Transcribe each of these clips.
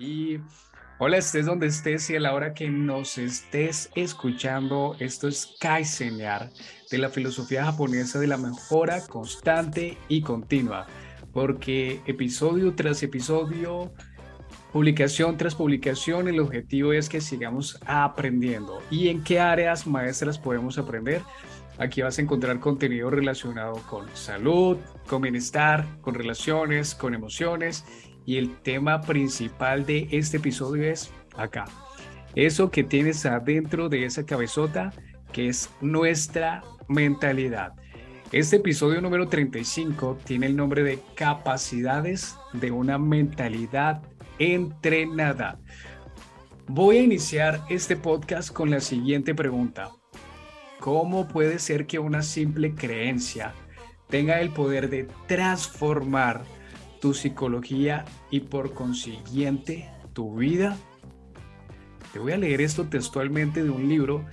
Y hola, estés donde estés y a la hora que nos estés escuchando, esto es Kaizenyar de la filosofía japonesa de la mejora constante y continua, porque episodio tras episodio, publicación tras publicación, el objetivo es que sigamos aprendiendo. ¿Y en qué áreas maestras podemos aprender? Aquí vas a encontrar contenido relacionado con salud, con bienestar, con relaciones, con emociones y el tema principal de este episodio es acá. Eso que tienes adentro de esa cabezota que es nuestra mentalidad. Este episodio número 35 tiene el nombre de capacidades de una mentalidad entrenada. Voy a iniciar este podcast con la siguiente pregunta. ¿Cómo puede ser que una simple creencia tenga el poder de transformar tu psicología y por consiguiente tu vida. Te voy a leer esto textualmente de un libro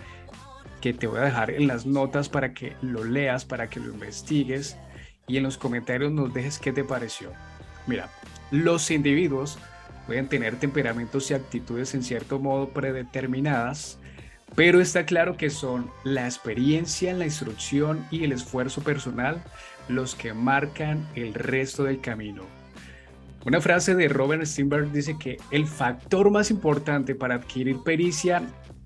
que te voy a dejar en las notas para que lo leas, para que lo investigues y en los comentarios nos dejes qué te pareció. Mira, los individuos pueden tener temperamentos y actitudes en cierto modo predeterminadas, pero está claro que son la experiencia, la instrucción y el esfuerzo personal los que marcan el resto del camino. Una frase de Robert Steinberg dice que el factor más importante para adquirir pericia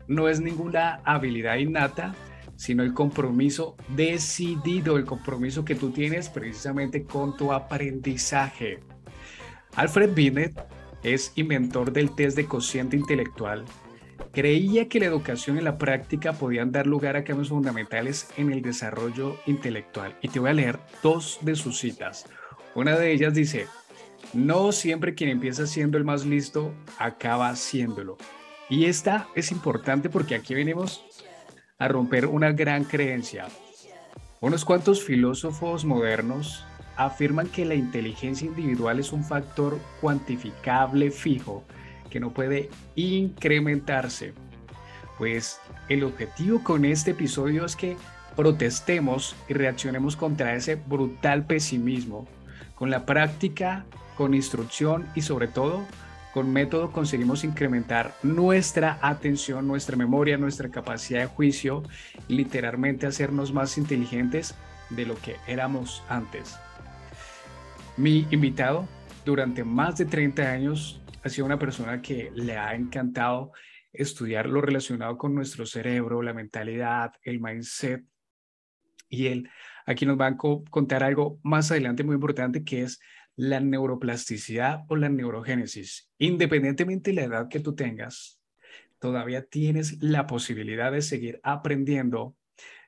no es ninguna habilidad innata, sino el compromiso decidido, el compromiso que tú tienes precisamente con tu aprendizaje. Alfred Binet es inventor del test de cociente intelectual. Creía que la educación y la práctica podían dar lugar a cambios fundamentales en el desarrollo intelectual. Y te voy a leer dos de sus citas. Una de ellas dice, no siempre quien empieza siendo el más listo acaba siéndolo. Y esta es importante porque aquí venimos a romper una gran creencia. Unos cuantos filósofos modernos afirman que la inteligencia individual es un factor cuantificable fijo que no puede incrementarse. Pues el objetivo con este episodio es que protestemos y reaccionemos contra ese brutal pesimismo. Con la práctica con instrucción y sobre todo con método conseguimos incrementar nuestra atención, nuestra memoria, nuestra capacidad de juicio literalmente hacernos más inteligentes de lo que éramos antes. Mi invitado durante más de 30 años ha sido una persona que le ha encantado estudiar lo relacionado con nuestro cerebro, la mentalidad, el mindset. Y él aquí nos va a contar algo más adelante muy importante que es la neuroplasticidad o la neurogénesis, independientemente de la edad que tú tengas, todavía tienes la posibilidad de seguir aprendiendo,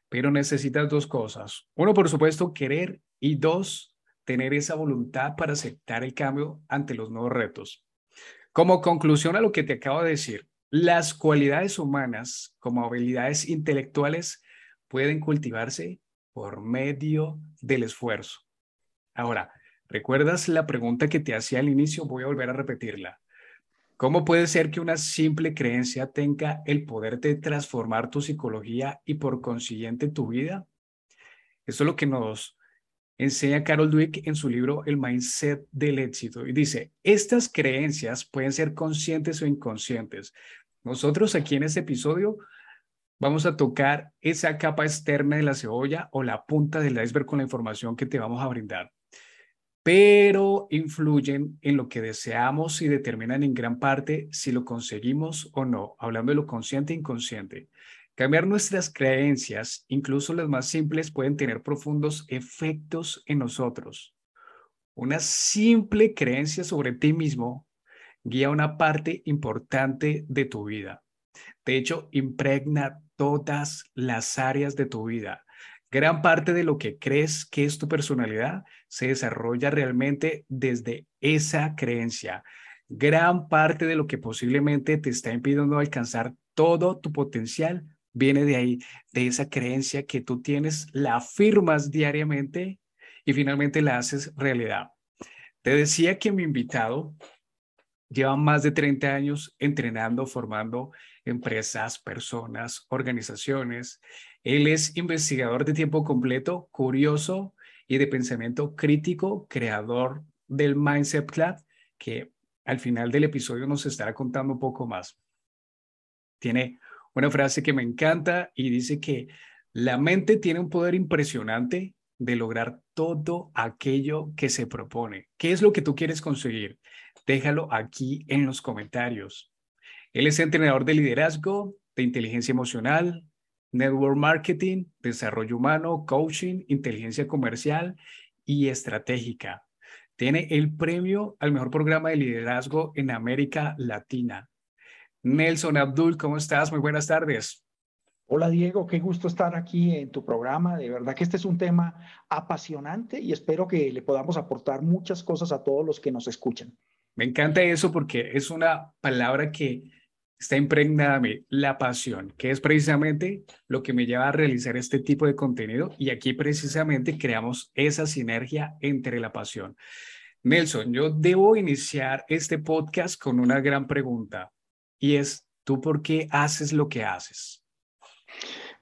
pero necesitas dos cosas. Uno, por supuesto, querer y dos, tener esa voluntad para aceptar el cambio ante los nuevos retos. Como conclusión a lo que te acabo de decir, las cualidades humanas como habilidades intelectuales pueden cultivarse por medio del esfuerzo. Ahora, ¿Recuerdas la pregunta que te hacía al inicio? Voy a volver a repetirla. ¿Cómo puede ser que una simple creencia tenga el poder de transformar tu psicología y por consiguiente tu vida? Eso es lo que nos enseña Carol Dweck en su libro El Mindset del Éxito. Y dice, estas creencias pueden ser conscientes o inconscientes. Nosotros aquí en este episodio vamos a tocar esa capa externa de la cebolla o la punta del iceberg con la información que te vamos a brindar pero influyen en lo que deseamos y determinan en gran parte si lo conseguimos o no, hablando de lo consciente e inconsciente. Cambiar nuestras creencias, incluso las más simples, pueden tener profundos efectos en nosotros. Una simple creencia sobre ti mismo guía una parte importante de tu vida. De hecho, impregna todas las áreas de tu vida. Gran parte de lo que crees que es tu personalidad se desarrolla realmente desde esa creencia. Gran parte de lo que posiblemente te está impidiendo alcanzar todo tu potencial viene de ahí, de esa creencia que tú tienes, la afirmas diariamente y finalmente la haces realidad. Te decía que mi invitado lleva más de 30 años entrenando, formando empresas, personas, organizaciones él es investigador de tiempo completo, curioso y de pensamiento crítico, creador del Mindset Club, que al final del episodio nos estará contando un poco más. Tiene una frase que me encanta y dice que la mente tiene un poder impresionante de lograr todo aquello que se propone. ¿Qué es lo que tú quieres conseguir? Déjalo aquí en los comentarios. Él es entrenador de liderazgo, de inteligencia emocional, network marketing, desarrollo humano, coaching, inteligencia comercial y estratégica. Tiene el premio al mejor programa de liderazgo en América Latina. Nelson Abdul, ¿cómo estás? Muy buenas tardes. Hola Diego, qué gusto estar aquí en tu programa. De verdad que este es un tema apasionante y espero que le podamos aportar muchas cosas a todos los que nos escuchan. Me encanta eso porque es una palabra que está impregnada a mí, la pasión, que es precisamente lo que me lleva a realizar este tipo de contenido y aquí precisamente creamos esa sinergia entre la pasión. Nelson, yo debo iniciar este podcast con una gran pregunta y es, ¿tú por qué haces lo que haces?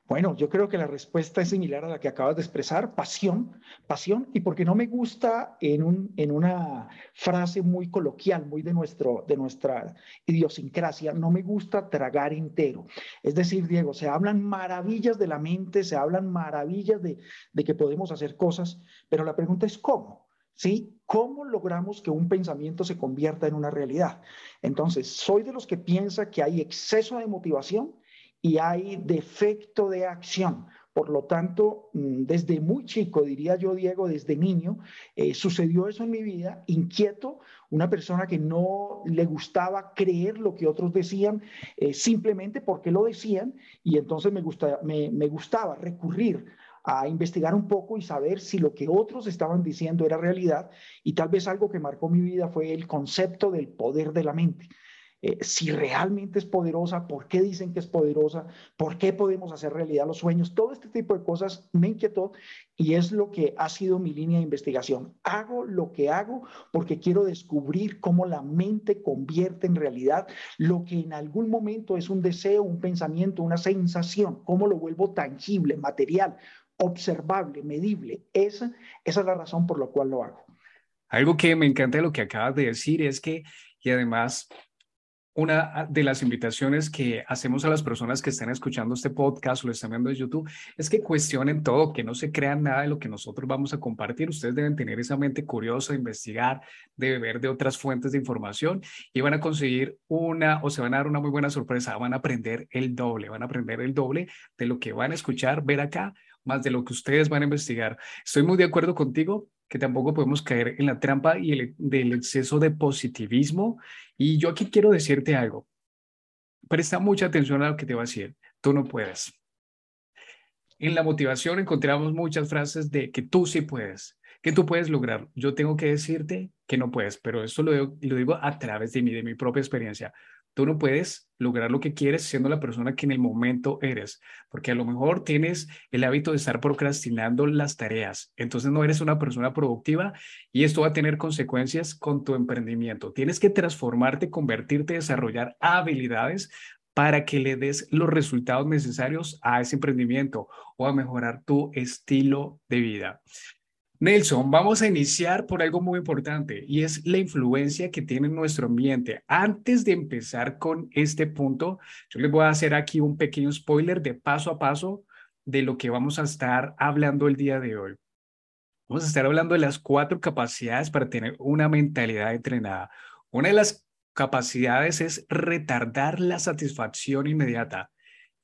Bueno, yo creo que la respuesta es similar a la que acabas de expresar, pasión, pasión, y porque no me gusta en, un, en una frase muy coloquial, muy de, nuestro, de nuestra idiosincrasia, no me gusta tragar entero. Es decir, Diego, se hablan maravillas de la mente, se hablan maravillas de, de que podemos hacer cosas, pero la pregunta es cómo. ¿Sí? ¿Cómo logramos que un pensamiento se convierta en una realidad? Entonces, soy de los que piensa que hay exceso de motivación y hay defecto de acción. Por lo tanto, mm, desde muy chico, diría yo, Diego, desde niño, eh, sucedió eso en mi vida, inquieto, una persona que no le gustaba creer lo que otros decían, eh, simplemente porque lo decían, y entonces me, gusta, me, me gustaba recurrir a investigar un poco y saber si lo que otros estaban diciendo era realidad, y tal vez algo que marcó mi vida fue el concepto del poder de la mente. Eh, si realmente es poderosa, por qué dicen que es poderosa, por qué podemos hacer realidad los sueños, todo este tipo de cosas me inquietó y es lo que ha sido mi línea de investigación. Hago lo que hago porque quiero descubrir cómo la mente convierte en realidad lo que en algún momento es un deseo, un pensamiento, una sensación, cómo lo vuelvo tangible, material, observable, medible. Esa, esa es la razón por la cual lo hago. Algo que me encanta de lo que acabas de decir es que, y además una de las invitaciones que hacemos a las personas que están escuchando este podcast o lo están viendo en YouTube es que cuestionen todo, que no se crean nada de lo que nosotros vamos a compartir. Ustedes deben tener esa mente curiosa, de investigar, de beber de otras fuentes de información y van a conseguir una o se van a dar una muy buena sorpresa. Van a aprender el doble, van a aprender el doble de lo que van a escuchar, ver acá, más de lo que ustedes van a investigar. Estoy muy de acuerdo contigo que tampoco podemos caer en la trampa y el, del exceso de positivismo. Y yo aquí quiero decirte algo. Presta mucha atención a lo que te voy a decir. Tú no puedes. En la motivación encontramos muchas frases de que tú sí puedes, que tú puedes lograr. Yo tengo que decirte que no puedes, pero esto lo, lo digo a través de mí, de mi propia experiencia. Tú no puedes lograr lo que quieres siendo la persona que en el momento eres, porque a lo mejor tienes el hábito de estar procrastinando las tareas, entonces no eres una persona productiva y esto va a tener consecuencias con tu emprendimiento. Tienes que transformarte, convertirte, desarrollar habilidades para que le des los resultados necesarios a ese emprendimiento o a mejorar tu estilo de vida. Nelson, vamos a iniciar por algo muy importante y es la influencia que tiene nuestro ambiente. Antes de empezar con este punto, yo les voy a hacer aquí un pequeño spoiler de paso a paso de lo que vamos a estar hablando el día de hoy. Vamos a estar hablando de las cuatro capacidades para tener una mentalidad entrenada. Una de las capacidades es retardar la satisfacción inmediata.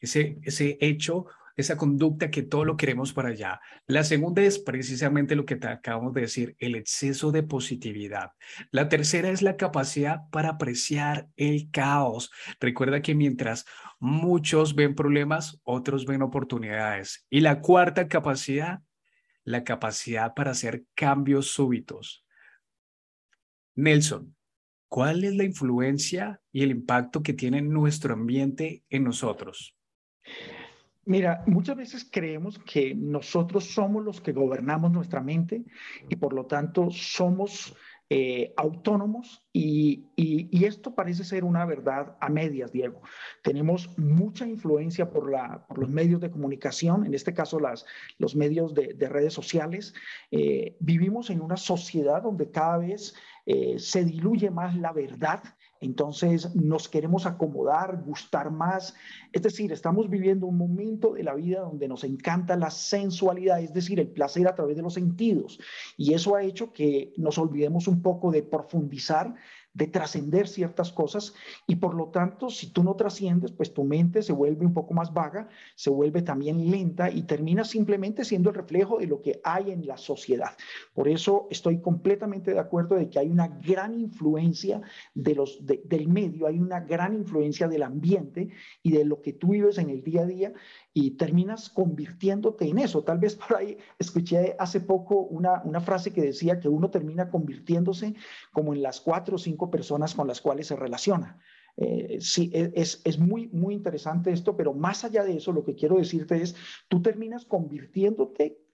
Ese, ese hecho esa conducta que todo lo queremos para allá. La segunda es precisamente lo que te acabamos de decir, el exceso de positividad. La tercera es la capacidad para apreciar el caos. Recuerda que mientras muchos ven problemas, otros ven oportunidades. Y la cuarta capacidad, la capacidad para hacer cambios súbitos. Nelson, ¿cuál es la influencia y el impacto que tiene nuestro ambiente en nosotros? Mira, muchas veces creemos que nosotros somos los que gobernamos nuestra mente y por lo tanto somos eh, autónomos y, esto parece ser una verdad a medias, Diego. Tenemos mucha influencia por, la, por los medios de comunicación, en este caso las, los medios de, de redes sociales. Eh, vivimos en una sociedad donde cada vez eh, se diluye más la verdad entonces nos queremos acomodar, gustar más. Es decir, estamos viviendo un momento de la vida donde nos encanta la sensualidad, es decir, el placer a través de los sentidos. Y eso ha hecho que nos olvidemos un poco de profundizar de trascender ciertas cosas y por lo tanto, si tú no trasciendes, pues tu mente se vuelve un poco más vaga, se vuelve también lenta y termina simplemente siendo el reflejo de lo que hay en la sociedad. Por eso estoy completamente de acuerdo de que hay una gran influencia de los, del medio, hay una gran influencia del ambiente y de lo que tú vives en el día a día y terminas convirtiéndote en eso. Tal vez por ahí escuché hace poco una, una frase que decía que uno termina convirtiéndose como en las cuatro o cinco personas con las cuales se relaciona. Eh, sí, e, es, es, muy, muy interesante esto, pero más allá de eso, lo que quiero decirte es, tú terminas convirtiéndote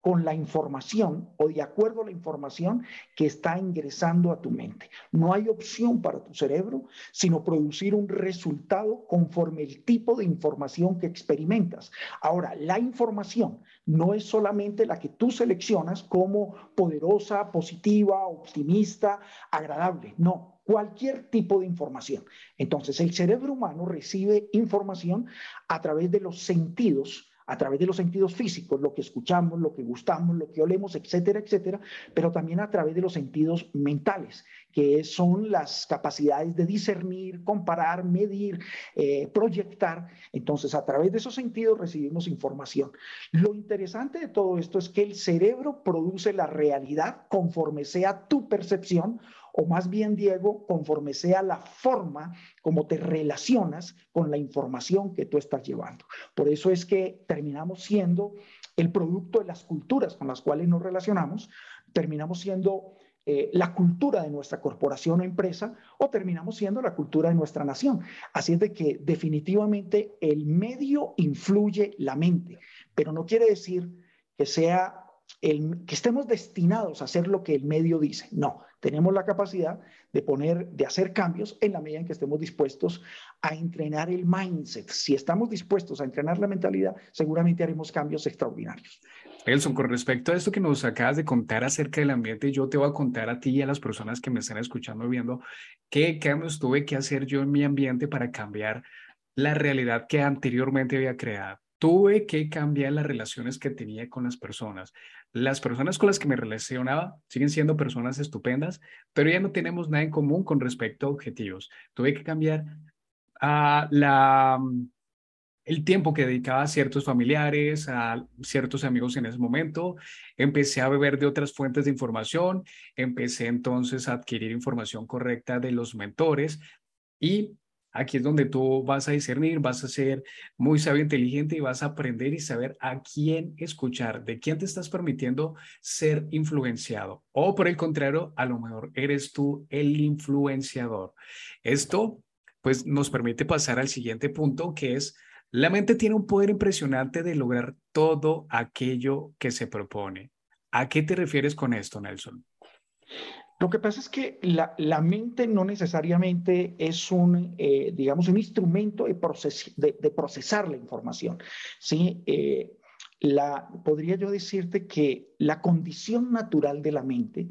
con la información o de acuerdo a la información que está ingresando a tu mente. No hay opción para tu cerebro sino producir un resultado conforme el tipo de información que experimentas. Ahora, la información no es solamente la que tú seleccionas como poderosa, positiva, optimista, agradable. No, cualquier tipo de información. Entonces, el cerebro humano recibe información a través de los sentidos a través de los sentidos físicos, lo que escuchamos, lo que gustamos, lo que olemos, etcétera, etcétera, pero también a través de los sentidos mentales, que son las capacidades de discernir, comparar, medir, eh, proyectar. Entonces, a través de esos sentidos recibimos información. Lo interesante de todo esto es que el cerebro produce la realidad conforme sea tu percepción o más bien, Diego, conforme sea la forma como te relacionas con la información que tú estás llevando. Por eso es que terminamos siendo el producto de las culturas con las cuales nos relacionamos, terminamos siendo eh, la cultura de nuestra corporación o empresa o terminamos siendo la cultura de nuestra nación. Así es de que definitivamente el medio influye la mente, pero no quiere decir que sea el, que estemos destinados a hacer lo que el medio dice. No, tenemos la capacidad de poner, de hacer cambios en la medida en que estemos dispuestos a entrenar el mindset. Si estamos dispuestos a entrenar la mentalidad, seguramente haremos cambios extraordinarios. Elson, con respecto a esto que nos acabas de contar acerca del ambiente, yo te voy a contar a ti y a las personas que me están escuchando viendo qué cambios tuve que hacer yo en mi ambiente para cambiar la realidad que anteriormente había creado. Tuve que cambiar las relaciones que tenía con las personas. Las personas con las que me relacionaba siguen siendo personas estupendas, pero ya no tenemos nada en común con respecto a objetivos. Tuve que cambiar a la, el tiempo que dedicaba a ciertos familiares, a ciertos amigos en ese momento. Empecé a beber de otras fuentes de información, empecé entonces a adquirir información correcta de los mentores y Aquí es donde tú vas a discernir, vas a ser muy sabio, inteligente y vas a aprender y saber a quién escuchar, de quién te estás permitiendo ser influenciado. O por el contrario, a lo mejor eres tú el influenciador. Esto pues nos permite pasar al siguiente punto que es la mente tiene un poder impresionante de lograr todo aquello que se propone. ¿A qué te refieres con esto, Nelson? Lo que pasa es que la, mente no necesariamente es un, eh, digamos, un instrumento de, de, procesar la información. ¿sí? Eh, la, podría yo decirte que la condición natural de la mente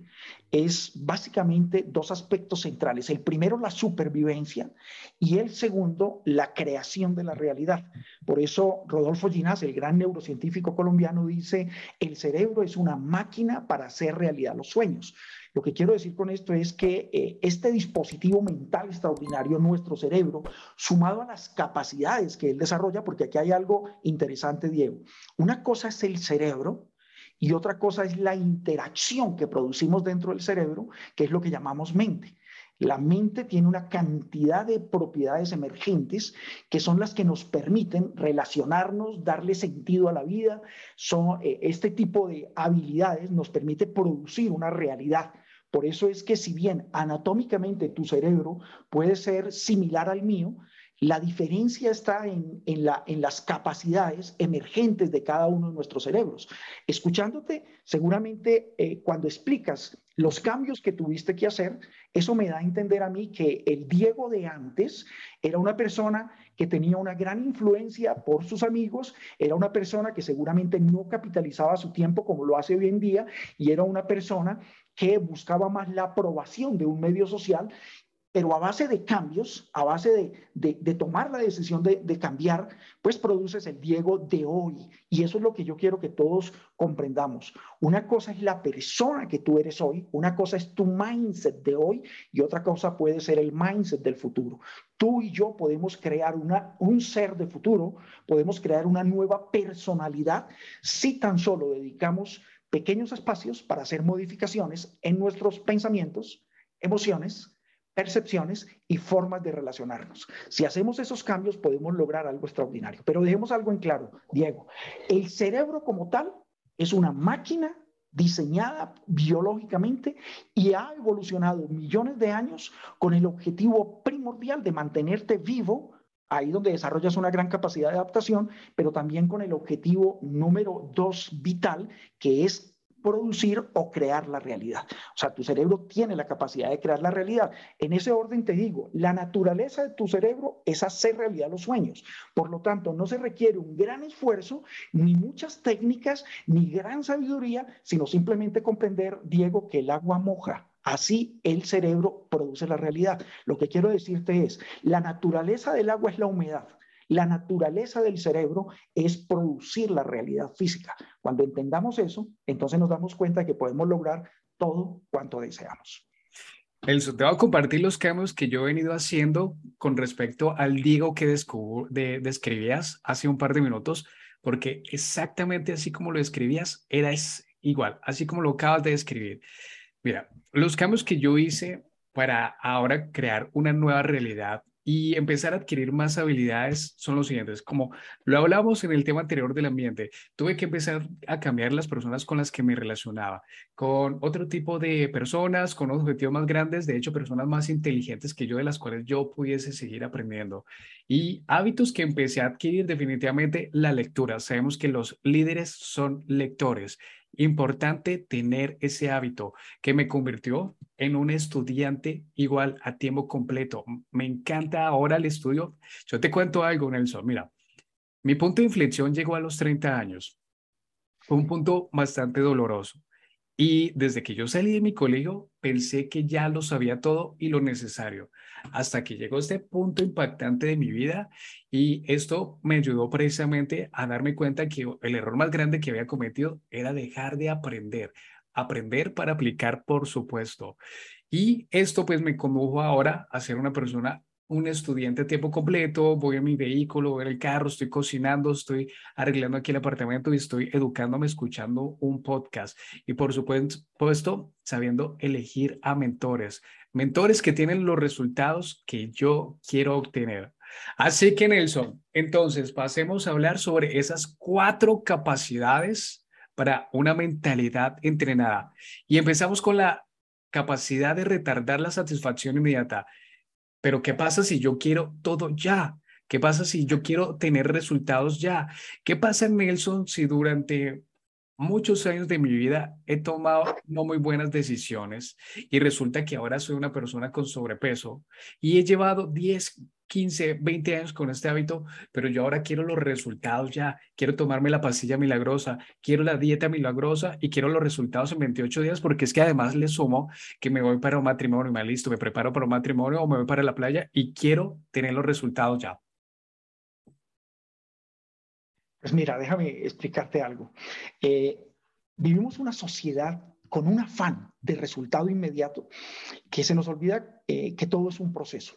es básicamente dos aspectos centrales. El primero, la supervivencia y el segundo, la creación de la realidad. Por eso Rodolfo Ginás, el gran neurocientífico colombiano, dice, el cerebro es una máquina para hacer realidad los sueños. Lo que quiero decir con esto es que eh, este dispositivo mental extraordinario, nuestro cerebro, sumado a las capacidades que él desarrolla, porque aquí hay algo interesante, Diego. Una cosa es el cerebro y otra cosa es la interacción que producimos dentro del cerebro, que es lo que llamamos mente. La mente tiene una cantidad de propiedades emergentes que son las que nos permiten relacionarnos, darle sentido a la vida. Son, eh, este tipo de habilidades nos permite producir una realidad. Por eso es que si bien anatómicamente tu cerebro puede ser similar al mío, La diferencia está en, la, en, las capacidades emergentes de cada uno de nuestros cerebros. Escuchándote, seguramente eh, cuando explicas los cambios que tuviste que hacer, eso me da a entender a mí que el Diego de antes era una persona que tenía una gran influencia por sus amigos, era una persona que seguramente no capitalizaba su tiempo como lo hace hoy en día y era una persona que buscaba más la aprobación de un medio social pero a base de cambios, a base de, tomar la decisión de, cambiar, pues produces el Diego de hoy. Y eso es lo que yo quiero que todos comprendamos. Una cosa es la persona que tú eres hoy, una cosa es tu mindset de hoy y otra cosa puede ser el mindset del futuro. Tú y yo podemos crear una, un ser de futuro, podemos crear una nueva personalidad si tan solo dedicamos pequeños espacios para hacer modificaciones en nuestros pensamientos, emociones, percepciones y formas de relacionarnos. Si hacemos esos cambios podemos lograr algo extraordinario. Pero dejemos algo en claro, Diego. El cerebro como tal es una máquina diseñada biológicamente y ha evolucionado millones de años con el objetivo primordial de mantenerte vivo, ahí donde desarrollas una gran capacidad de adaptación, pero también con el objetivo número dos vital, que es producir o crear la realidad. O sea, tu cerebro tiene la capacidad de crear la realidad. En ese orden te digo, la naturaleza de tu cerebro es hacer realidad los sueños. Por lo tanto, no se requiere un gran esfuerzo, ni muchas técnicas, ni gran sabiduría, sino simplemente comprender, Diego, que el agua moja. Así el cerebro produce la realidad. Lo que quiero decirte es, la naturaleza del agua es la humedad. La naturaleza del cerebro es producir la realidad física. Cuando entendamos eso, entonces nos damos cuenta de que podemos lograr todo cuanto deseamos. Elso, te voy a compartir los cambios que yo he venido haciendo con respecto al Diego que describías hace un par de minutos, porque exactamente así como lo describías, era igual, así como lo acabas de describir. Mira, los cambios que yo hice para ahora crear una nueva realidad y empezar a adquirir más habilidades son los siguientes. Como lo hablamos en el tema anterior del ambiente, tuve que empezar a cambiar las personas con las que me relacionaba, con otro tipo de personas, con objetivos más grandes, de hecho, personas más inteligentes que yo, de las cuales yo pudiese seguir aprendiendo. Y hábitos que empecé a adquirir definitivamente la lectura. Sabemos que los líderes son lectores Importante tener ese hábito que me convirtió en un estudiante igual a tiempo completo. Me encanta ahora el estudio. Yo te cuento algo, Nelson. Mira, mi punto de inflexión llegó a los 30 años. Fue un punto bastante doloroso. Y desde que yo salí de mi colegio, pensé que ya lo sabía todo y lo necesario, hasta que llegó este punto impactante de mi vida y esto me ayudó precisamente a darme cuenta que el error más grande que había cometido era dejar de aprender, aprender para aplicar, por supuesto. Y esto pues me condujo ahora a ser una persona un estudiante a tiempo completo, voy a mi vehículo, voy el carro, estoy cocinando, estoy arreglando aquí el apartamento y estoy educándome escuchando un podcast. Y por supuesto, sabiendo elegir a mentores, mentores que tienen los resultados que yo quiero obtener. Así que Nelson, entonces pasemos a hablar sobre esas cuatro capacidades para una mentalidad entrenada. Y empezamos con la capacidad de retardar la satisfacción inmediata. Pero ¿qué pasa si yo quiero todo ya? ¿Qué pasa si yo quiero tener resultados ya? ¿Qué pasa, Nelson, si durante muchos años de mi vida he tomado no muy buenas decisiones y resulta que ahora soy una persona con sobrepeso y he llevado 10, 15, 20 años con este hábito, pero yo ahora quiero los resultados ya, quiero tomarme la pastilla milagrosa, quiero la dieta milagrosa y quiero los resultados en 28 días, porque es que además le sumo que me voy para un matrimonio, me listo, me preparo para un matrimonio o me voy para la playa y quiero tener los resultados ya. Pues mira, déjame explicarte algo. Eh, vivimos una sociedad con un afán de resultado inmediato que se nos olvida eh, que todo es un proceso.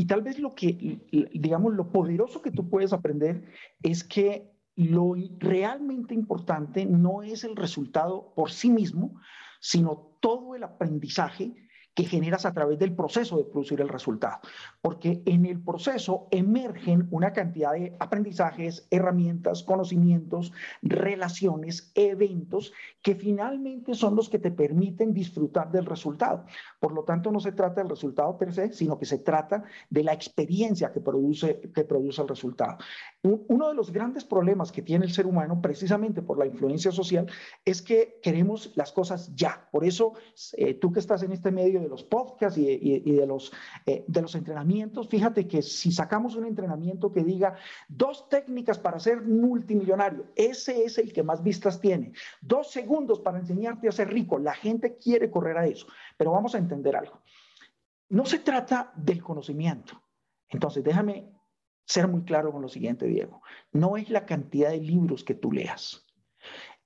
Y tal vez lo que, digamos, lo poderoso que tú puedes aprender es que lo realmente importante no es el resultado por sí mismo, sino todo el aprendizaje que generas a través del proceso de producir el resultado, porque en el proceso emergen una cantidad de aprendizajes, herramientas, conocimientos, relaciones, eventos que finalmente son los que te permiten disfrutar del resultado. Por lo tanto, no se trata del resultado per se, sino que se trata de la experiencia que produce, que produce el resultado. Uno de los grandes problemas que tiene el ser humano, precisamente por la influencia social, es que queremos las cosas ya. Por eso, eh, tú que estás en este medio de los podcasts y, de, los, eh, de los entrenamientos, fíjate que si sacamos un entrenamiento que diga dos técnicas para ser multimillonario, ese es el que más vistas tiene. Dos segundos para enseñarte a ser rico, la gente quiere correr a eso. Pero vamos a entender algo. No se trata del conocimiento. Entonces, déjame ser muy claro con lo siguiente, Diego. No es la cantidad de libros que tú leas,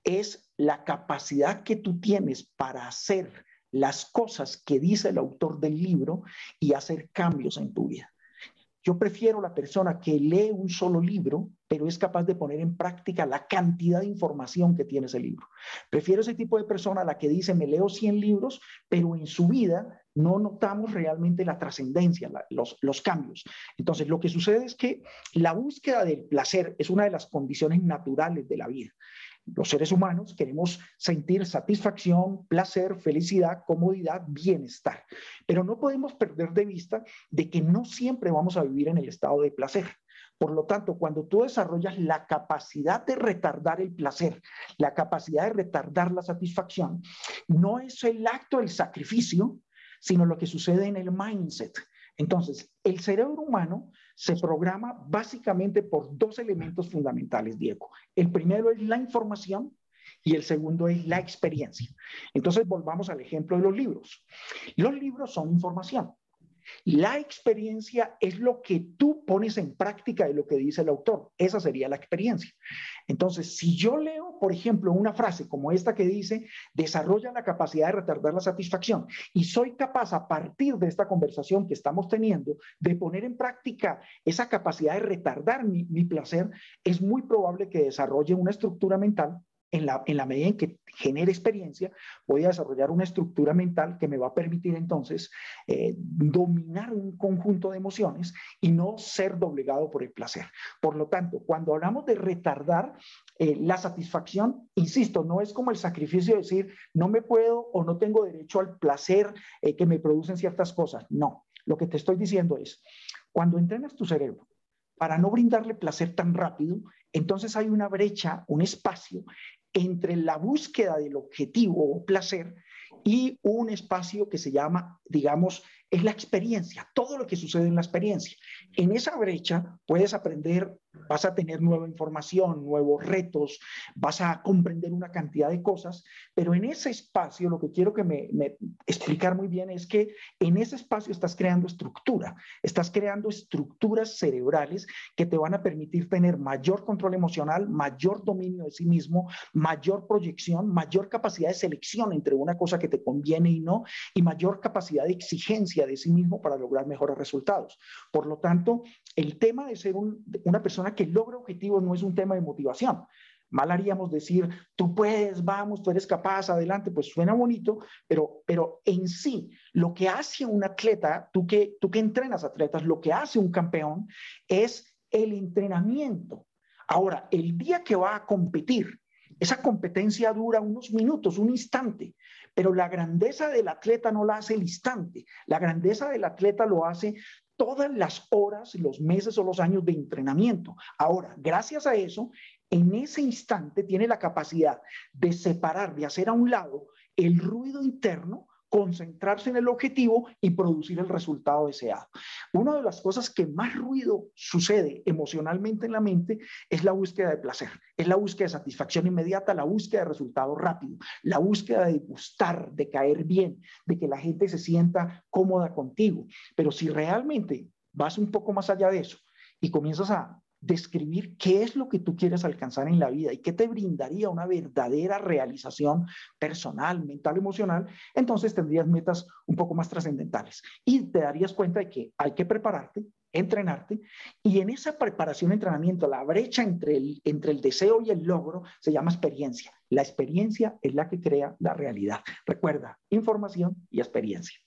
es la capacidad que tú tienes para hacer las cosas que dice el autor del libro y hacer cambios en tu vida. Yo prefiero la persona que lee un solo libro, pero es capaz de poner en práctica la cantidad de información que tiene ese libro. Prefiero ese tipo de persona a la que dice, me leo 100 libros, pero en su vida no notamos realmente la trascendencia, los, los cambios. Entonces, lo que sucede es que la búsqueda del placer es una de las condiciones naturales de la vida. Los seres humanos queremos sentir satisfacción, placer, felicidad, comodidad, bienestar, pero no podemos perder de vista de que no siempre vamos a vivir en el estado de placer. Por lo tanto, cuando tú desarrollas la capacidad de retardar el placer, la capacidad de retardar la satisfacción, no es el acto del sacrificio, sino lo que sucede en el mindset. Entonces, el cerebro humano se programa básicamente por dos elementos fundamentales, Diego. El primero es la información y el segundo es la experiencia. Entonces, volvamos al ejemplo de los libros. Los libros son información. La experiencia es lo que tú pones en práctica de lo que dice el autor. Esa sería la experiencia. Entonces, si yo leo, por ejemplo, una frase como esta que dice, desarrolla la capacidad de retardar la satisfacción, y soy capaz a partir de esta conversación que estamos teniendo de poner en práctica esa capacidad de retardar mi, mi placer, es muy probable que desarrolle una estructura mental en la, en la medida en que genere experiencia, voy a desarrollar una estructura mental que me va a permitir entonces eh, dominar un conjunto de emociones y no ser doblegado por el placer. Por lo tanto, cuando hablamos de retardar eh, la satisfacción, insisto, no es como el sacrificio de decir, no me puedo o no tengo derecho al placer eh, que me producen ciertas cosas. No, lo que te estoy diciendo es, cuando entrenas tu cerebro para no brindarle placer tan rápido, entonces hay una brecha, un espacio entre la búsqueda del objetivo o placer y un espacio que se llama, digamos, es la experiencia, todo lo que sucede en la experiencia. En esa brecha puedes aprender, vas a tener nueva información, nuevos retos, vas a comprender una cantidad de cosas, pero en ese espacio lo que quiero que me, me explicar muy bien es que en ese espacio estás creando estructura, estás creando estructuras cerebrales que te van a permitir tener mayor control emocional, mayor dominio de sí mismo, mayor proyección, mayor capacidad de selección entre una cosa que te conviene y no, y mayor capacidad de exigencia de sí mismo para lograr mejores resultados. Por lo tanto, el tema de ser una persona que logra objetivos no es un tema de motivación. Mal haríamos decir, tú puedes, vamos, tú eres capaz, adelante, pues suena bonito, pero, pero en sí, lo que hace un atleta, tú que, tú que entrenas atletas, lo que hace un campeón es el entrenamiento. Ahora, el día que va a competir, esa competencia dura unos minutos, un instante, pero la grandeza del atleta no la hace el instante, la grandeza del atleta lo hace todas las horas, los meses o los años de entrenamiento. Ahora, gracias a eso, en ese instante tiene la capacidad de separar, de hacer a un lado el ruido interno concentrarse en el objetivo y producir el resultado deseado. Una de las cosas que más ruido sucede emocionalmente en la mente es la búsqueda de placer, es la búsqueda de satisfacción inmediata, la búsqueda de resultado rápido, la búsqueda de gustar, de caer bien, de que la gente se sienta cómoda contigo. Pero si realmente vas un poco más allá de eso y comienzas a describir qué es lo que tú quieres alcanzar en la vida y qué te brindaría una verdadera realización personal, mental, emocional, entonces tendrías metas un poco más trascendentales y te darías cuenta de que hay que prepararte, entrenarte y en esa preparación, entrenamiento, la brecha entre el, entre el deseo y el logro se llama experiencia. La experiencia es la que crea la realidad. Recuerda, información y experiencia.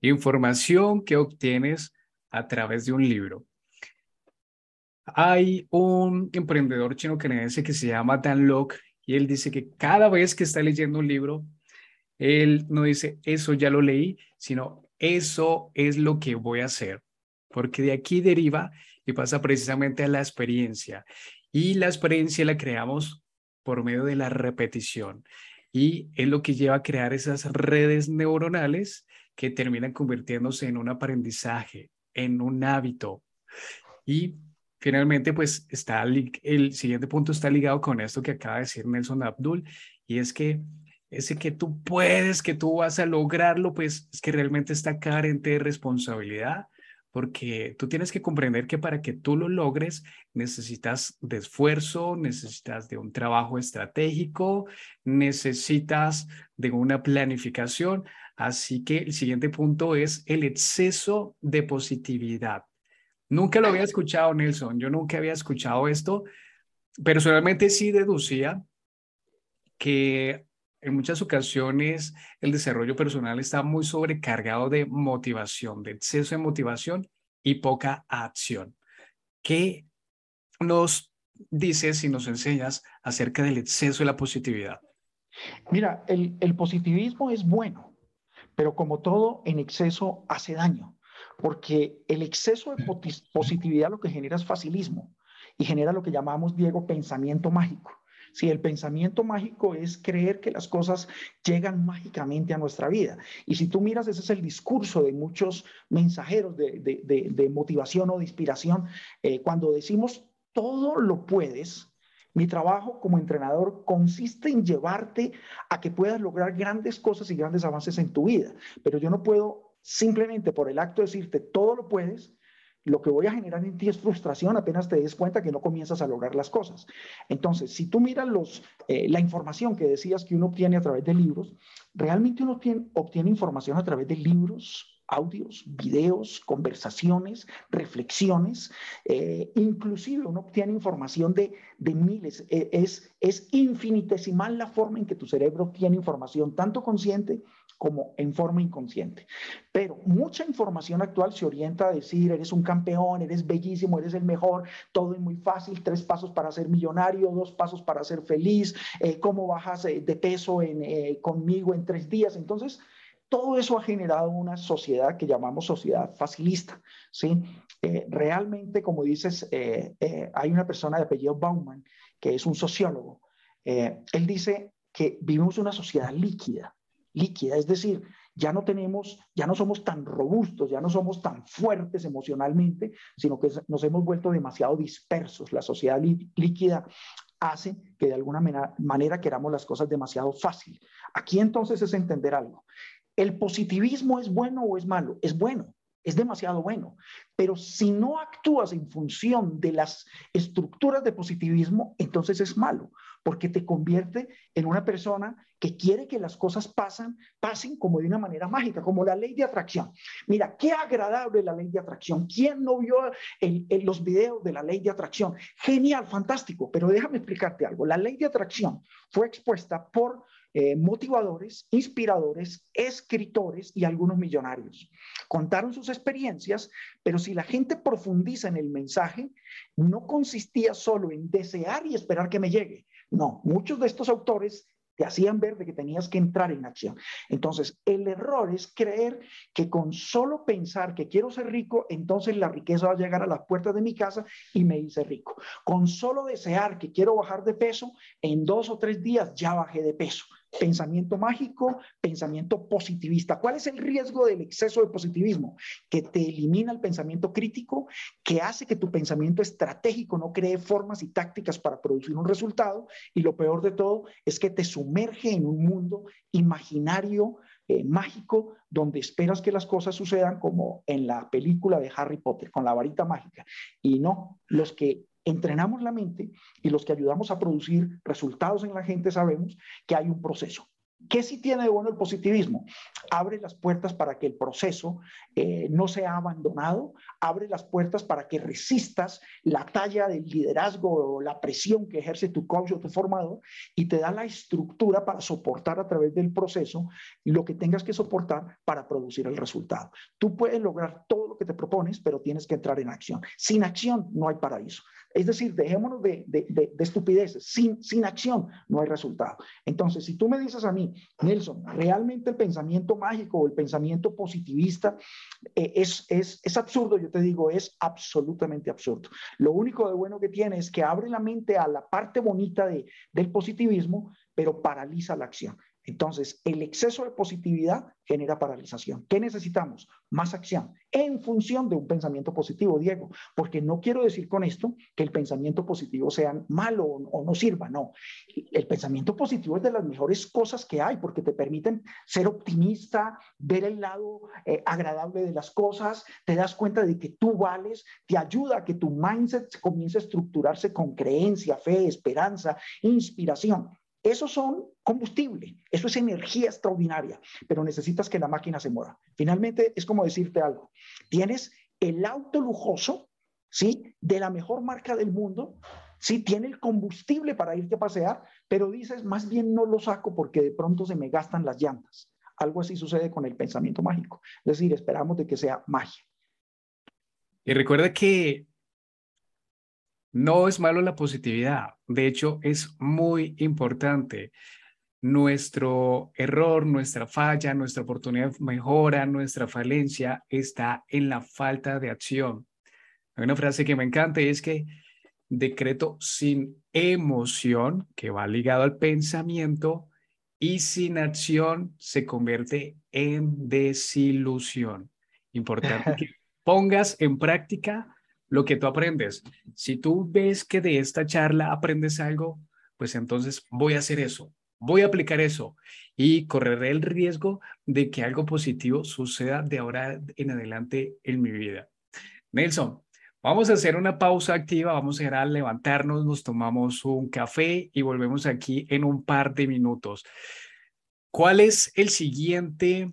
Información que obtienes a través de un libro. Hay un emprendedor chino canadiense que se llama Dan Lok y él dice que cada vez que está leyendo un libro, él no dice, eso ya lo leí, sino eso es lo que voy a hacer, porque de aquí deriva y pasa precisamente a la experiencia. Y la experiencia la creamos por medio de la repetición. Y es lo que lleva a crear esas redes neuronales que terminan convirtiéndose en un aprendizaje, en un hábito. Y finalmente, pues está el siguiente punto está ligado con esto que acaba de decir Nelson Abdul, y es que ese que tú puedes, que tú vas a lograrlo, pues es que realmente está carente de responsabilidad, porque tú tienes que comprender que para que tú lo logres necesitas de esfuerzo, necesitas de un trabajo estratégico, necesitas de una planificación. Así que el siguiente punto es el exceso de positividad. Nunca lo había escuchado, Nelson. Yo nunca había escuchado esto. Personalmente sí deducía que en muchas ocasiones el desarrollo personal está muy sobrecargado de motivación, de exceso de motivación y poca acción. ¿Qué nos dices y nos enseñas acerca del exceso de la positividad? Mira, el, el positivismo es bueno, pero como todo, en exceso hace daño, porque el exceso de positividad lo que genera es facilismo y genera lo que llamamos, Diego, pensamiento mágico. Si el pensamiento mágico es creer que las cosas llegan mágicamente a nuestra vida. Y si tú miras, ese es el discurso de muchos mensajeros de, motivación o de inspiración. Eh, cuando decimos todo lo puedes, mi trabajo como entrenador consiste en llevarte a que puedas lograr grandes cosas y grandes avances en tu vida. Pero yo no puedo simplemente por el acto de decirte todo lo puedes, lo que voy a generar en ti es frustración apenas te des cuenta que no comienzas a lograr las cosas. Entonces, si tú miras los, eh, la información que decías que uno obtiene a través de libros, realmente uno obtiene, información a través de libros, audios, videos, conversaciones, reflexiones, eh, inclusive uno obtiene información de, de miles. E, es, es infinitesimal la forma en que tu cerebro obtiene información, tanto consciente como en forma inconsciente. Pero mucha información actual se orienta a decir, eres un campeón, eres bellísimo, eres el mejor, todo es muy fácil, tres pasos para ser millonario, dos pasos para ser feliz, eh, cómo bajas eh, de peso eh, conmigo en tres días. Entonces, todo eso ha generado una sociedad que llamamos sociedad facilista. ¿sí? realmente, como dices, hay una persona de apellido Bauman, que es un sociólogo. él dice que vivimos una sociedad líquida líquida, es decir, ya no tenemos, ya no somos tan robustos, ya no somos tan fuertes emocionalmente, sino que nos hemos vuelto demasiado dispersos. La sociedad líquida hace que de alguna manera, queramos las cosas demasiado fácil. Aquí entonces es entender algo. ¿El positivismo es bueno o es malo? Es bueno es demasiado bueno. Pero si no actúas en función de las estructuras de positivismo, entonces es malo, porque te convierte en una persona que quiere que las cosas pasen, pasen como de una manera mágica, como la ley de atracción. Mira, qué agradable la ley de atracción. ¿Quién no vio los videos de la ley de atracción? Genial, fantástico, pero déjame explicarte algo. La ley de atracción fue expuesta por eh, motivadores, inspiradores, escritores y algunos millonarios. Contaron sus experiencias, pero si la gente profundiza en el mensaje, no consistía solo en desear y esperar que me llegue. No, muchos de estos autores te hacían ver de que tenías que entrar en acción. Entonces, el error es creer que con solo pensar que quiero ser rico, entonces la riqueza va a llegar a las puertas de mi casa y me hice rico. Con solo desear que quiero bajar de peso, en dos o tres días ya bajé de peso pensamiento mágico, pensamiento positivista. ¿Cuál es el riesgo del exceso de positivismo? Que te elimina el pensamiento crítico, que hace que tu pensamiento estratégico no cree formas y tácticas para producir un resultado y lo peor de todo es que te sumerge en un mundo imaginario, eh, mágico, donde esperas que las cosas sucedan como en la película de Harry Potter, con la varita mágica. Y no, los que entrenamos la mente y los que ayudamos a producir resultados en la gente sabemos que hay un proceso. ¿Qué sí tiene de bueno el positivismo? Abre las puertas para que el proceso eh, no sea abandonado, abre las puertas para que resistas la talla del liderazgo o la presión que ejerce tu coach o tu formador y te da la estructura para soportar a través del proceso lo que tengas que soportar para producir el resultado. Tú puedes lograr todo lo que te propones, pero tienes que entrar en acción. Sin acción no hay paraíso. Es decir, dejémonos de, de, estupideces. Sin, sin acción no hay resultado. Entonces, si tú me dices a mí, Nelson, realmente el pensamiento mágico o el pensamiento positivista eh, es, es, es absurdo, yo te digo, es absolutamente absurdo. Lo único de bueno que tiene es que abre la mente a la parte bonita de, del positivismo, pero paraliza la acción. Entonces, el exceso de positividad genera paralización. ¿Qué necesitamos? Más acción en función de un pensamiento positivo, Diego, porque no quiero decir con esto que el pensamiento positivo sea malo o no sirva, no. El pensamiento positivo es de las mejores cosas que hay porque te permiten ser optimista, ver el lado eh, agradable de las cosas, te das cuenta de que tú vales, te ayuda a que tu mindset comience a estructurarse con creencia, fe, esperanza, inspiración. Esos son combustible, eso es energía extraordinaria, pero necesitas que la máquina se mueva. Finalmente, es como decirte algo. Tienes el auto lujoso, ¿sí? De la mejor marca del mundo, ¿sí? Tiene el combustible para irte a pasear, pero dices, más bien no lo saco porque de pronto se me gastan las llantas. Algo así sucede con el pensamiento mágico. Es decir, esperamos de que sea magia. Y recuerda que no es malo la positividad, de hecho es muy importante. Nuestro error, nuestra falla, nuestra oportunidad de mejora, nuestra falencia está en la falta de acción. Hay una frase que me encanta y es que decreto sin emoción, que va ligado al pensamiento, y sin acción se convierte en desilusión. Importante que pongas en práctica lo que tú aprendes. Si tú ves que de esta charla aprendes algo, pues entonces voy a hacer eso, voy a aplicar eso y correré el riesgo de que algo positivo suceda de ahora en adelante en mi vida. Nelson, vamos a hacer una pausa activa, vamos a ir a levantarnos, nos tomamos un café y volvemos aquí en un par de minutos. ¿Cuál es el siguiente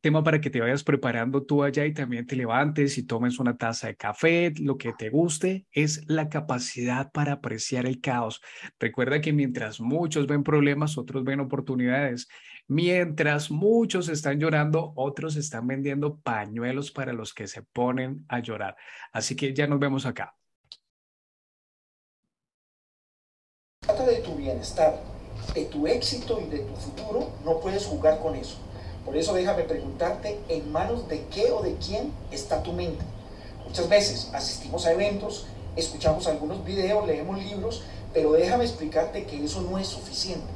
tema para que te vayas preparando tú allá y también te levantes y tomes una taza de café, lo que te guste, es la capacidad para apreciar el caos. Recuerda que mientras muchos ven problemas, otros ven oportunidades. Mientras muchos están llorando, otros están vendiendo pañuelos para los que se ponen a llorar. Así que ya nos vemos acá. Trata de tu bienestar, de tu éxito y de tu futuro, no puedes jugar con eso por eso déjame preguntarte en manos de qué o de quién está tu mente. Muchas veces asistimos a eventos, escuchamos algunos videos, leemos libros, pero déjame explicarte que eso no es suficiente.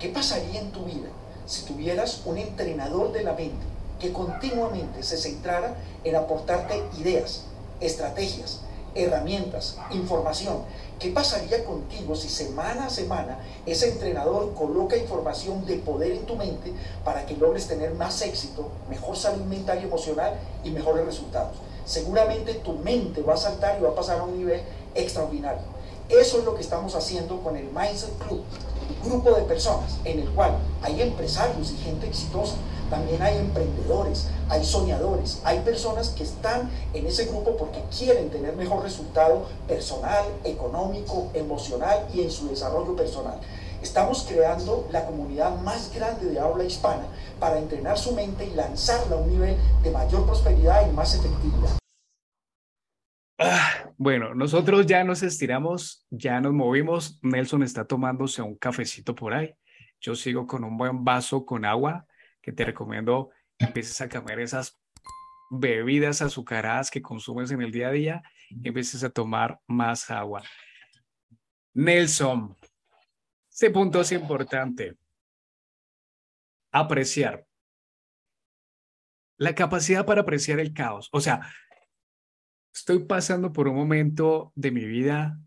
¿Qué pasaría en tu vida si tuvieras un entrenador de la mente que continuamente se centrara en aportarte ideas, estrategias, herramientas, información ¿Qué pasaría contigo si semana a semana ese entrenador coloca información de poder en tu mente para que logres tener más éxito, mejor salud mental y emocional y mejores resultados? Seguramente tu mente va a saltar y va a pasar a un nivel extraordinario. Eso es lo que estamos haciendo con el Mindset Club, grupo de personas en el cual hay empresarios y gente exitosa también hay emprendedores, hay soñadores, hay personas que están en ese grupo porque quieren tener mejor resultado personal, económico, emocional y en su desarrollo personal. Estamos creando la comunidad más grande de habla hispana para entrenar su mente y lanzarla a un nivel de mayor prosperidad y más efectividad. Ah, bueno, nosotros ya nos estiramos, ya nos movimos. Nelson está tomándose un cafecito por ahí. Yo sigo con un buen vaso con agua que te recomiendo empieces a cambiar esas bebidas azucaradas que consumes en el día a día y empieces a tomar más agua. Nelson, este punto es importante. Apreciar. La capacidad para apreciar el caos. O sea, estoy pasando por un momento de mi vida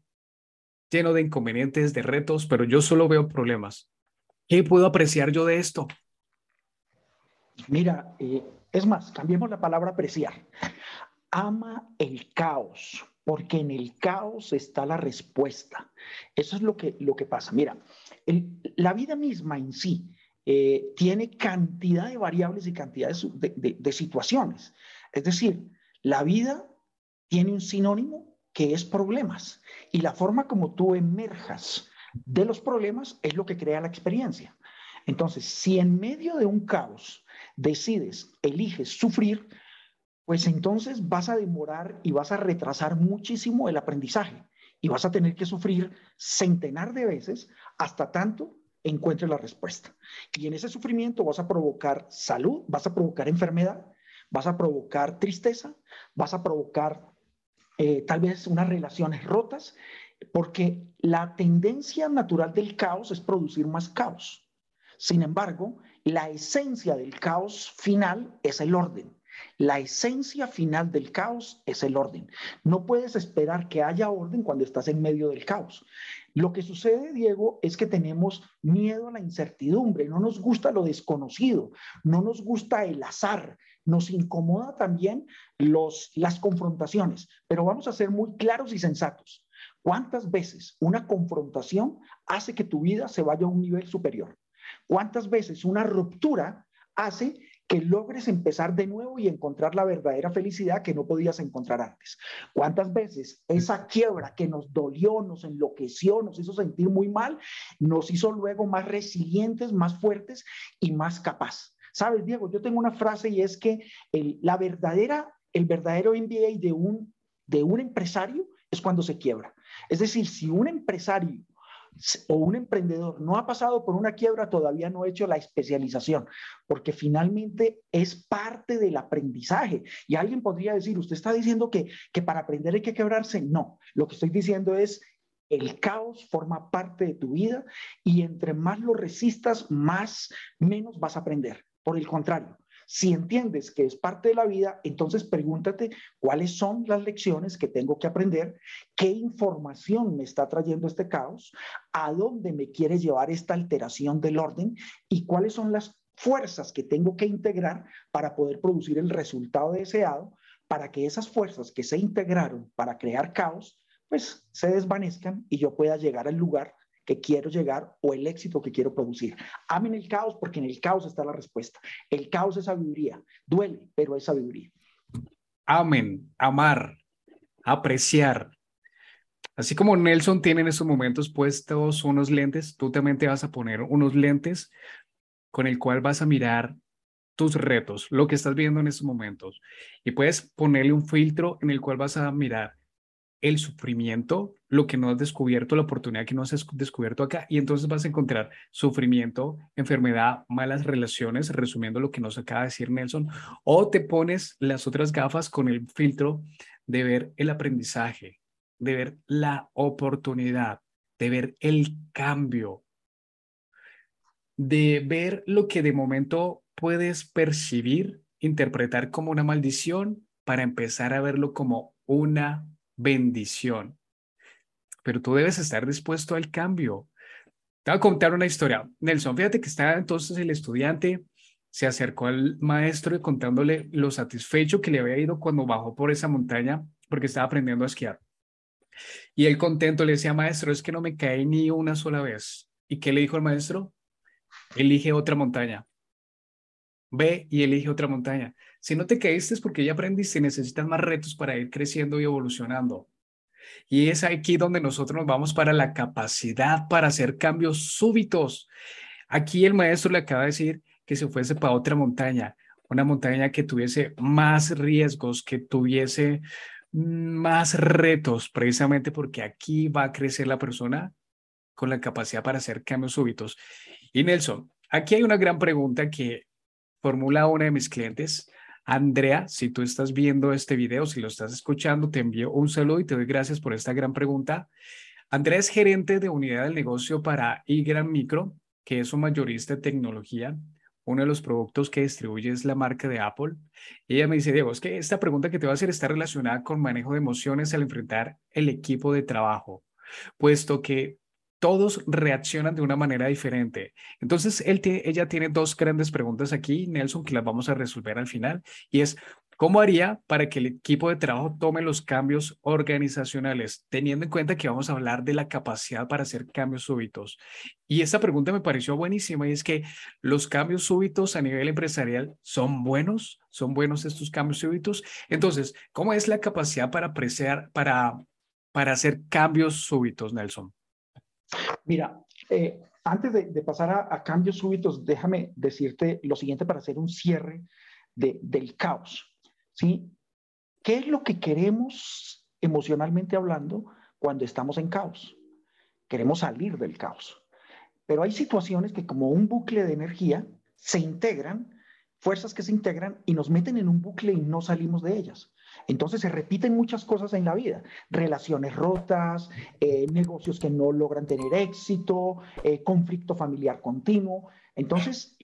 lleno de inconvenientes, de retos, pero yo solo veo problemas. ¿Qué puedo apreciar yo de esto? Mira, eh, es más, cambiemos la palabra apreciar. Ama el caos, porque en el caos está la respuesta. Eso es lo que, lo que pasa. Mira, la vida misma en sí eh, tiene cantidad de variables y cantidad de, situaciones. Es decir, la vida tiene un sinónimo que es problemas y la forma como tú emerjas de los problemas es lo que crea la experiencia. Entonces, si en medio de un caos decides, eliges sufrir, pues entonces vas a demorar y vas a retrasar muchísimo el aprendizaje y vas a tener que sufrir centenar de veces hasta tanto encuentres la respuesta. Y en ese sufrimiento vas a provocar salud, vas a provocar enfermedad, vas a provocar tristeza, vas a provocar eh, tal vez unas relaciones rotas, porque la tendencia natural del caos es producir más caos. Sin embargo, la esencia del caos final es el orden. La esencia final del caos es el orden. No puedes esperar que haya orden cuando estás en medio del caos. Lo que sucede, Diego, es que tenemos miedo a la incertidumbre, no nos gusta lo desconocido, no nos gusta el azar, nos incomoda también los, las confrontaciones, pero vamos a ser muy claros y sensatos. ¿Cuántas veces una confrontación hace que tu vida se vaya a un nivel superior? ¿Cuántas veces una ruptura hace que logres empezar de nuevo y encontrar la verdadera felicidad que no podías encontrar antes. ¿Cuántas veces esa quiebra que nos dolió, nos enloqueció, nos hizo sentir muy mal, nos hizo luego más resilientes, más fuertes y más capaz? Sabes, Diego, yo tengo una frase y es que el, la verdadera, el verdadero MBA de un, de un empresario es cuando se quiebra. Es decir, si un empresario o un emprendedor no ha pasado por una quiebra, todavía no ha hecho la especialización, porque finalmente es parte del aprendizaje. Y alguien podría decir, usted está diciendo que, que para aprender hay que quebrarse. No, lo que estoy diciendo es, el caos forma parte de tu vida y entre más lo resistas, más menos vas a aprender. Por el contrario, si entiendes que es parte de la vida, entonces pregúntate cuáles son las lecciones que tengo que aprender, qué información me está trayendo este caos, a dónde me quiere llevar esta alteración del orden y cuáles son las fuerzas que tengo que integrar para poder producir el resultado deseado, para que esas fuerzas que se integraron para crear caos, pues se desvanezcan y yo pueda llegar al lugar que quiero llegar o el éxito que quiero producir. Amen el caos porque en el caos está la respuesta. El caos es sabiduría. Duele, pero es sabiduría. Amen, amar, apreciar. Así como Nelson tiene en estos momentos puestos unos lentes, tú también te vas a poner unos lentes con el cual vas a mirar tus retos, lo que estás viendo en estos momentos. Y puedes ponerle un filtro en el cual vas a mirar el sufrimiento, lo que no has descubierto, la oportunidad que no has descubierto acá, y entonces vas a encontrar sufrimiento, enfermedad, malas relaciones, resumiendo lo que nos acaba de decir Nelson, o te pones las otras gafas con el filtro de ver el aprendizaje, de ver la oportunidad, de ver el cambio, de ver lo que de momento puedes percibir, interpretar como una maldición para empezar a verlo como una bendición. Pero tú debes estar dispuesto al cambio. Te voy a contar una historia. Nelson, fíjate que estaba entonces el estudiante, se acercó al maestro y contándole lo satisfecho que le había ido cuando bajó por esa montaña porque estaba aprendiendo a esquiar. Y él contento le decía, maestro, es que no me caí ni una sola vez. ¿Y qué le dijo el maestro? Elige otra montaña. Ve y elige otra montaña. Si no te caíste es porque ya aprendiste, necesitas más retos para ir creciendo y evolucionando. Y es aquí donde nosotros nos vamos para la capacidad para hacer cambios súbitos. Aquí el maestro le acaba de decir que se fuese para otra montaña, una montaña que tuviese más riesgos, que tuviese más retos, precisamente porque aquí va a crecer la persona con la capacidad para hacer cambios súbitos. Y Nelson, aquí hay una gran pregunta que formula una de mis clientes. Andrea, si tú estás viendo este video, si lo estás escuchando, te envío un saludo y te doy gracias por esta gran pregunta. Andrea es gerente de unidad del negocio para iGran Micro, que es un mayorista de tecnología. Uno de los productos que distribuye es la marca de Apple. ella me dice, Diego, es que esta pregunta que te voy a hacer está relacionada con manejo de emociones al enfrentar el equipo de trabajo, puesto que todos reaccionan de una manera diferente. Entonces, ella tiene dos grandes preguntas aquí, Nelson, que las vamos a resolver al final, y es, ¿Cómo haría para que el equipo de trabajo tome los cambios organizacionales, teniendo en cuenta que vamos a hablar de la capacidad para hacer cambios súbitos? Y esta pregunta me pareció buenísima y es que los cambios súbitos a nivel empresarial son buenos, son buenos estos cambios súbitos. Entonces, ¿cómo es la capacidad para apreciar, para, para hacer cambios súbitos, Nelson? Mira, eh, antes de, pasar a, cambios súbitos, déjame decirte lo siguiente para hacer un cierre del caos. ¿sí? ¿Qué es lo que queremos emocionalmente hablando cuando estamos en caos? Queremos salir del caos. Pero hay situaciones que como un bucle de energía se integran, fuerzas que se integran y nos meten en un bucle y no salimos de ellas. Entonces se repiten muchas cosas en la vida, relaciones rotas, eh, negocios que no logran tener éxito, eh, conflicto familiar continuo. Entonces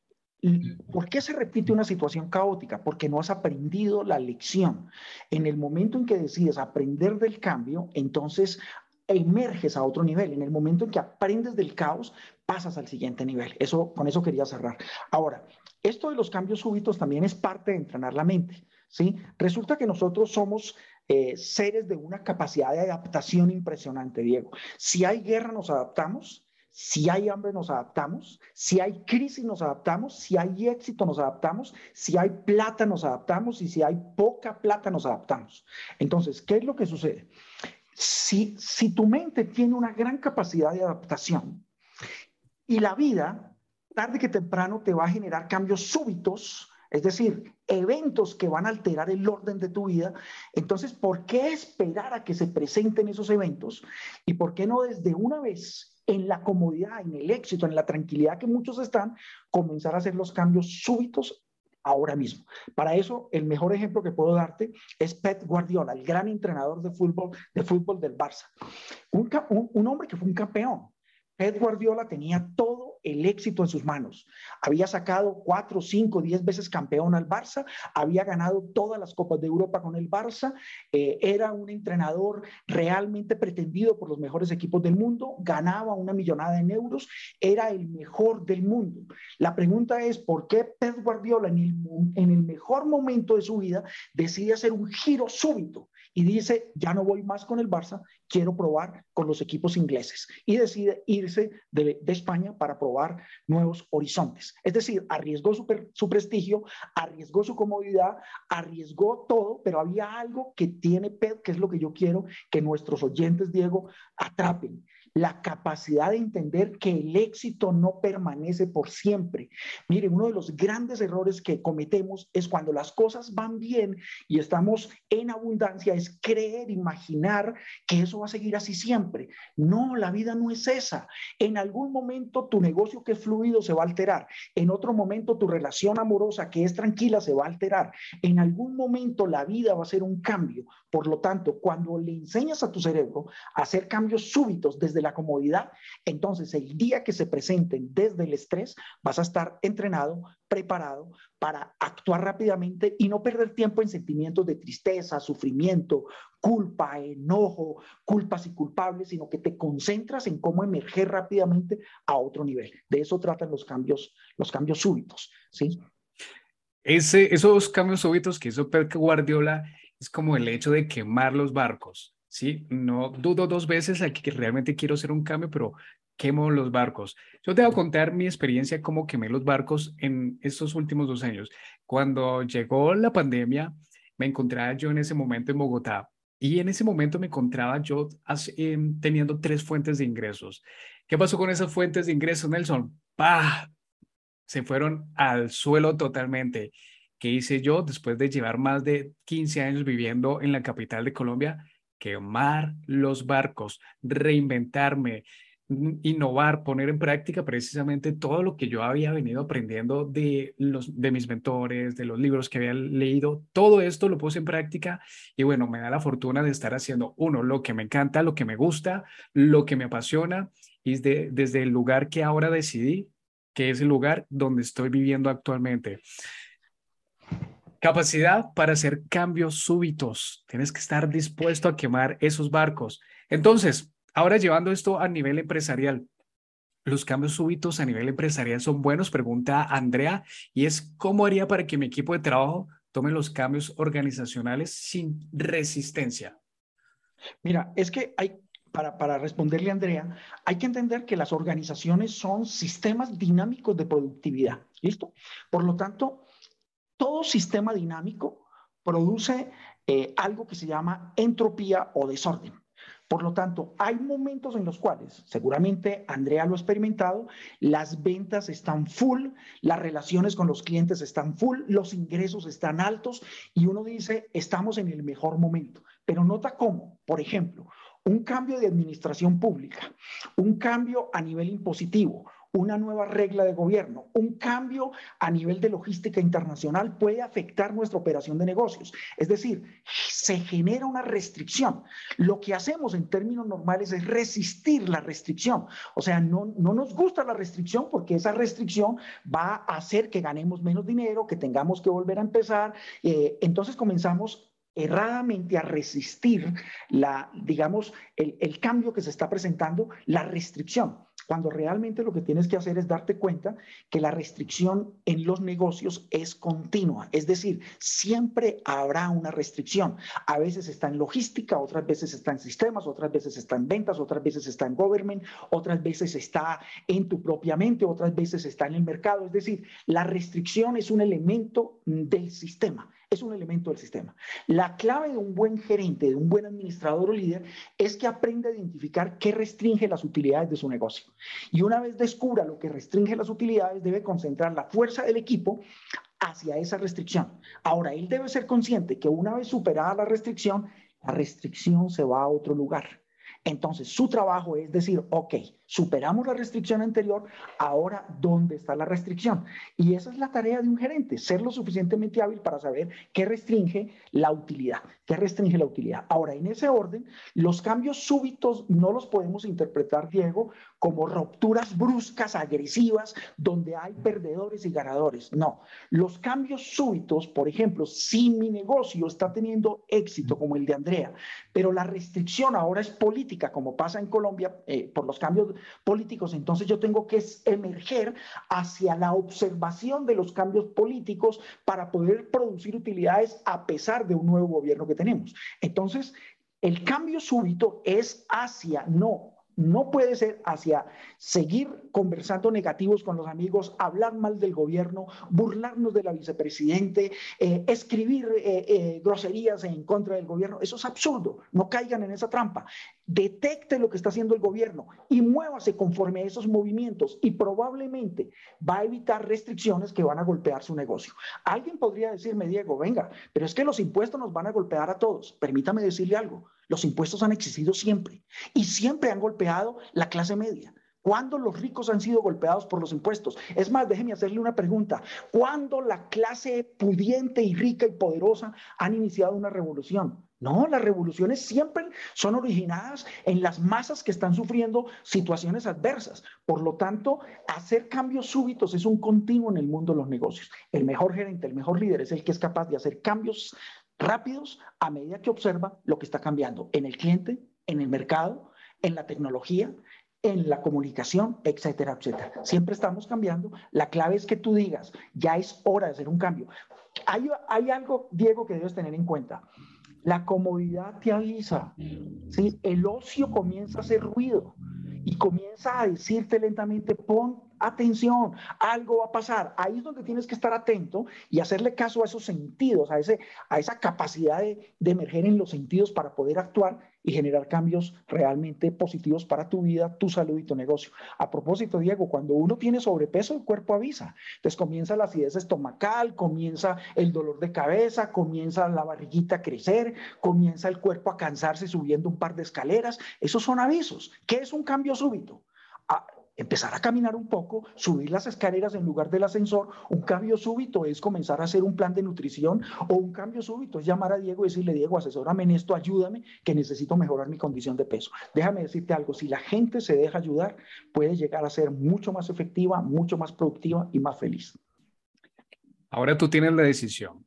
¿Por qué se repite una situación caótica? Porque no has aprendido la lección. En el momento en que decides aprender del cambio, entonces emerges a otro nivel. En el momento en que aprendes del caos, pasas al siguiente nivel. Eso, con eso quería cerrar. Ahora, esto de los cambios súbitos también es parte de entrenar la mente. ¿Sí? Resulta que nosotros somos eh, seres de una capacidad de adaptación impresionante, Diego. Si hay guerra, nos adaptamos. Si hay hambre, nos adaptamos. Si hay crisis, nos adaptamos. Si hay éxito, nos adaptamos. Si hay plata, nos adaptamos. Y si hay poca plata, nos adaptamos. Entonces, ¿qué es lo que sucede? Si, si tu mente tiene una gran capacidad de adaptación y la vida, tarde que temprano, te va a generar cambios súbitos, es decir, eventos que van a alterar el orden de tu vida. Entonces, ¿por qué esperar a que se presenten esos eventos? ¿Y por qué no desde una vez en la comodidad, en el éxito, en la tranquilidad que muchos están, comenzar a hacer los cambios súbitos ahora mismo. Para eso, el mejor ejemplo que puedo darte es Pep Guardiola, el gran entrenador de fútbol, de fútbol del Barça. Un, un hombre que fue un campeón. Pep Guardiola tenía todo el éxito en sus manos. Había sacado cuatro, cinco, diez veces campeón al Barça, había ganado todas las Copas de Europa con el Barça, eh, era un entrenador realmente pretendido por los mejores equipos del mundo, ganaba una millonada en euros, era el mejor del mundo. La pregunta es, ¿por qué Pep Guardiola en el, en el mejor momento de su vida decide hacer un giro súbito? Y dice, ya no voy más con el Barça, quiero probar con los equipos ingleses. Y decide irse de, España para probar nuevos horizontes. Es decir, arriesgó su, su prestigio, arriesgó su comodidad, arriesgó todo, pero había algo que tiene Pep, que es lo que yo quiero que nuestros oyentes, Diego, atrapen la capacidad de entender que el éxito no permanece por siempre. Mire, uno de los grandes errores que cometemos es cuando las cosas van bien y estamos en abundancia, es creer, imaginar que eso va a seguir así siempre. No, la vida no es esa. En algún momento tu negocio que es fluido se va a alterar. En otro momento tu relación amorosa que es tranquila se va a alterar. En algún momento la vida va a ser un cambio. Por lo tanto, cuando le enseñas a tu cerebro a hacer cambios súbitos desde la comodidad, entonces el día que se presenten desde el estrés, vas a estar entrenado, preparado para actuar rápidamente y no perder tiempo en sentimientos de tristeza, sufrimiento, culpa, enojo, culpas y culpables, sino que te concentras en cómo emerger rápidamente a otro nivel. De eso tratan los cambios, los cambios súbitos, ¿sí? Ese, esos cambios súbitos que hizo Pep Guardiola es como el hecho de quemar los barcos. ¿Sí? No dudo dos veces a que realmente quiero hacer un cambio, pero quemo los barcos. Yo te voy a contar mi experiencia cómo quemé los barcos en estos últimos dos años. Cuando llegó la pandemia, me encontraba yo en ese momento en Bogotá y en ese momento me encontraba yo em, teniendo tres fuentes de ingresos. ¿Qué pasó con esas fuentes de ingresos, Nelson? ¡Pah! Se fueron al suelo totalmente. ¿Qué hice yo después de llevar más de 15 años viviendo en la capital de Colombia? Quemar los barcos, reinventarme, mm, innovar, poner en práctica precisamente todo lo que yo había venido aprendiendo de, los, de mis mentores, de los libros que había leído, todo esto lo puse en práctica y bueno, me da la fortuna de estar haciendo, uno, lo que me encanta, lo que me gusta, lo que me apasiona y desde el lugar que ahora decidí, que es el lugar donde estoy viviendo actualmente. Capacidad para hacer cambios súbitos. Tienes que estar dispuesto a quemar esos barcos. Entonces, ahora llevando esto a nivel empresarial, ¿los cambios súbitos a nivel empresarial son buenos? Pregunta Andrea, y es ¿cómo haría para que mi equipo de trabajo tome los cambios organizacionales sin resistencia? Mira, es que hay, para, para, responderle a Andrea, hay que entender que las organizaciones son sistemas dinámicos de productividad. ¿Listo? Por lo tanto, todo sistema dinámico produce eh, algo que se llama entropía o desorden. Por lo tanto, hay momentos en los cuales, seguramente Andrea lo ha experimentado, las ventas están full, las relaciones con los clientes están full, los ingresos están altos y uno dice, estamos en el mejor momento. Pero nota cómo, por ejemplo, un cambio de administración pública, un cambio a nivel impositivo, una nueva regla de gobierno, un cambio a nivel de logística internacional puede afectar nuestra operación de negocios. Es decir, se genera una restricción. Lo que hacemos en términos normales es resistir la restricción. O sea, no, no nos gusta la restricción porque esa restricción va a hacer que ganemos menos dinero, que tengamos que volver a empezar. Eh, entonces comenzamos erradamente a resistir la, digamos, el, el cambio que se está presentando, la restricción cuando realmente lo que tienes que hacer es darte cuenta que la restricción en los negocios es continua, es decir, siempre habrá una restricción. A veces está en logística, otras veces está en sistemas, otras veces está en ventas, otras veces está en government, otras veces está en tu propia mente, otras veces está en el mercado. Es decir, la restricción es un elemento del sistema es un elemento del sistema. La clave de un buen gerente, de un buen administrador o líder, es que aprenda a identificar qué restringe las utilidades de su negocio. Y una vez descubra lo que restringe las utilidades, debe concentrar la fuerza del equipo hacia esa restricción. Ahora, él debe ser consciente que una vez superada la restricción, la restricción se va a otro lugar. Entonces, su trabajo es decir, ok, superamos la restricción anterior, ahora, ¿dónde está la restricción? Y esa es la tarea de un gerente, ser lo suficientemente hábil para saber qué restringe la utilidad, qué restringe la utilidad. Ahora, en ese orden, los cambios súbitos no los podemos interpretar, Diego, como rupturas bruscas, agresivas, donde hay perdedores y ganadores. No, los cambios súbitos, por ejemplo, si mi negocio está teniendo éxito como el de Andrea, pero la restricción ahora es política, como pasa en Colombia eh, por los cambios políticos, entonces yo tengo que emerger hacia la observación de los cambios políticos para poder producir utilidades a pesar de un nuevo gobierno que tenemos. Entonces, el cambio súbito es hacia, no no puede ser hacia seguir conversando negativos con los amigos, hablar mal del gobierno, burlarnos de la vicepresidente, eh, escribir eh, eh, groserías en contra del gobierno. Eso es absurdo. No caigan en esa trampa. Detecte lo que está haciendo el gobierno y muévase conforme a esos movimientos y probablemente va a evitar restricciones que van a golpear su negocio. Alguien podría decirme, Diego, venga, pero es que los impuestos nos van a golpear a todos. Permítame decirle algo. Los impuestos han existido siempre y siempre han golpeado la clase media. ¿Cuándo los ricos han sido golpeados por los impuestos? Es más, déjeme hacerle una pregunta. ¿Cuándo la clase pudiente y rica y poderosa han iniciado una revolución? No, las revoluciones siempre son originadas en las masas que están sufriendo situaciones adversas. Por lo tanto, hacer cambios súbitos es un continuo en el mundo de los negocios. El mejor gerente, el mejor líder es el que es capaz de hacer cambios rápidos a medida que observa lo que está cambiando en el cliente, en el mercado, en la tecnología, en la comunicación, etcétera, etcétera. Siempre estamos cambiando. La clave es que tú digas, ya es hora de hacer un cambio. Hay, hay algo, Diego, que debes tener en cuenta. La comodidad te avisa. ¿sí? El ocio comienza a hacer ruido y comienza a decirte lentamente, pon atención, algo va a pasar. Ahí es donde tienes que estar atento y hacerle caso a esos sentidos, a, ese, a esa capacidad de, de emerger en los sentidos para poder actuar y generar cambios realmente positivos para tu vida, tu salud y tu negocio. A propósito, Diego, cuando uno tiene sobrepeso, el cuerpo avisa. Entonces comienza la acidez estomacal, comienza el dolor de cabeza, comienza la barriguita a crecer, comienza el cuerpo a cansarse subiendo un par de escaleras. Esos son avisos. ¿Qué es un cambio súbito? Empezar a caminar un poco, subir las escaleras en lugar del ascensor. Un cambio súbito es comenzar a hacer un plan de nutrición o un cambio súbito es llamar a Diego y decirle, Diego, asesórame en esto, ayúdame, que necesito mejorar mi condición de peso. Déjame decirte algo, si la gente se deja ayudar, puede llegar a ser mucho más efectiva, mucho más productiva y más feliz. Ahora tú tienes la decisión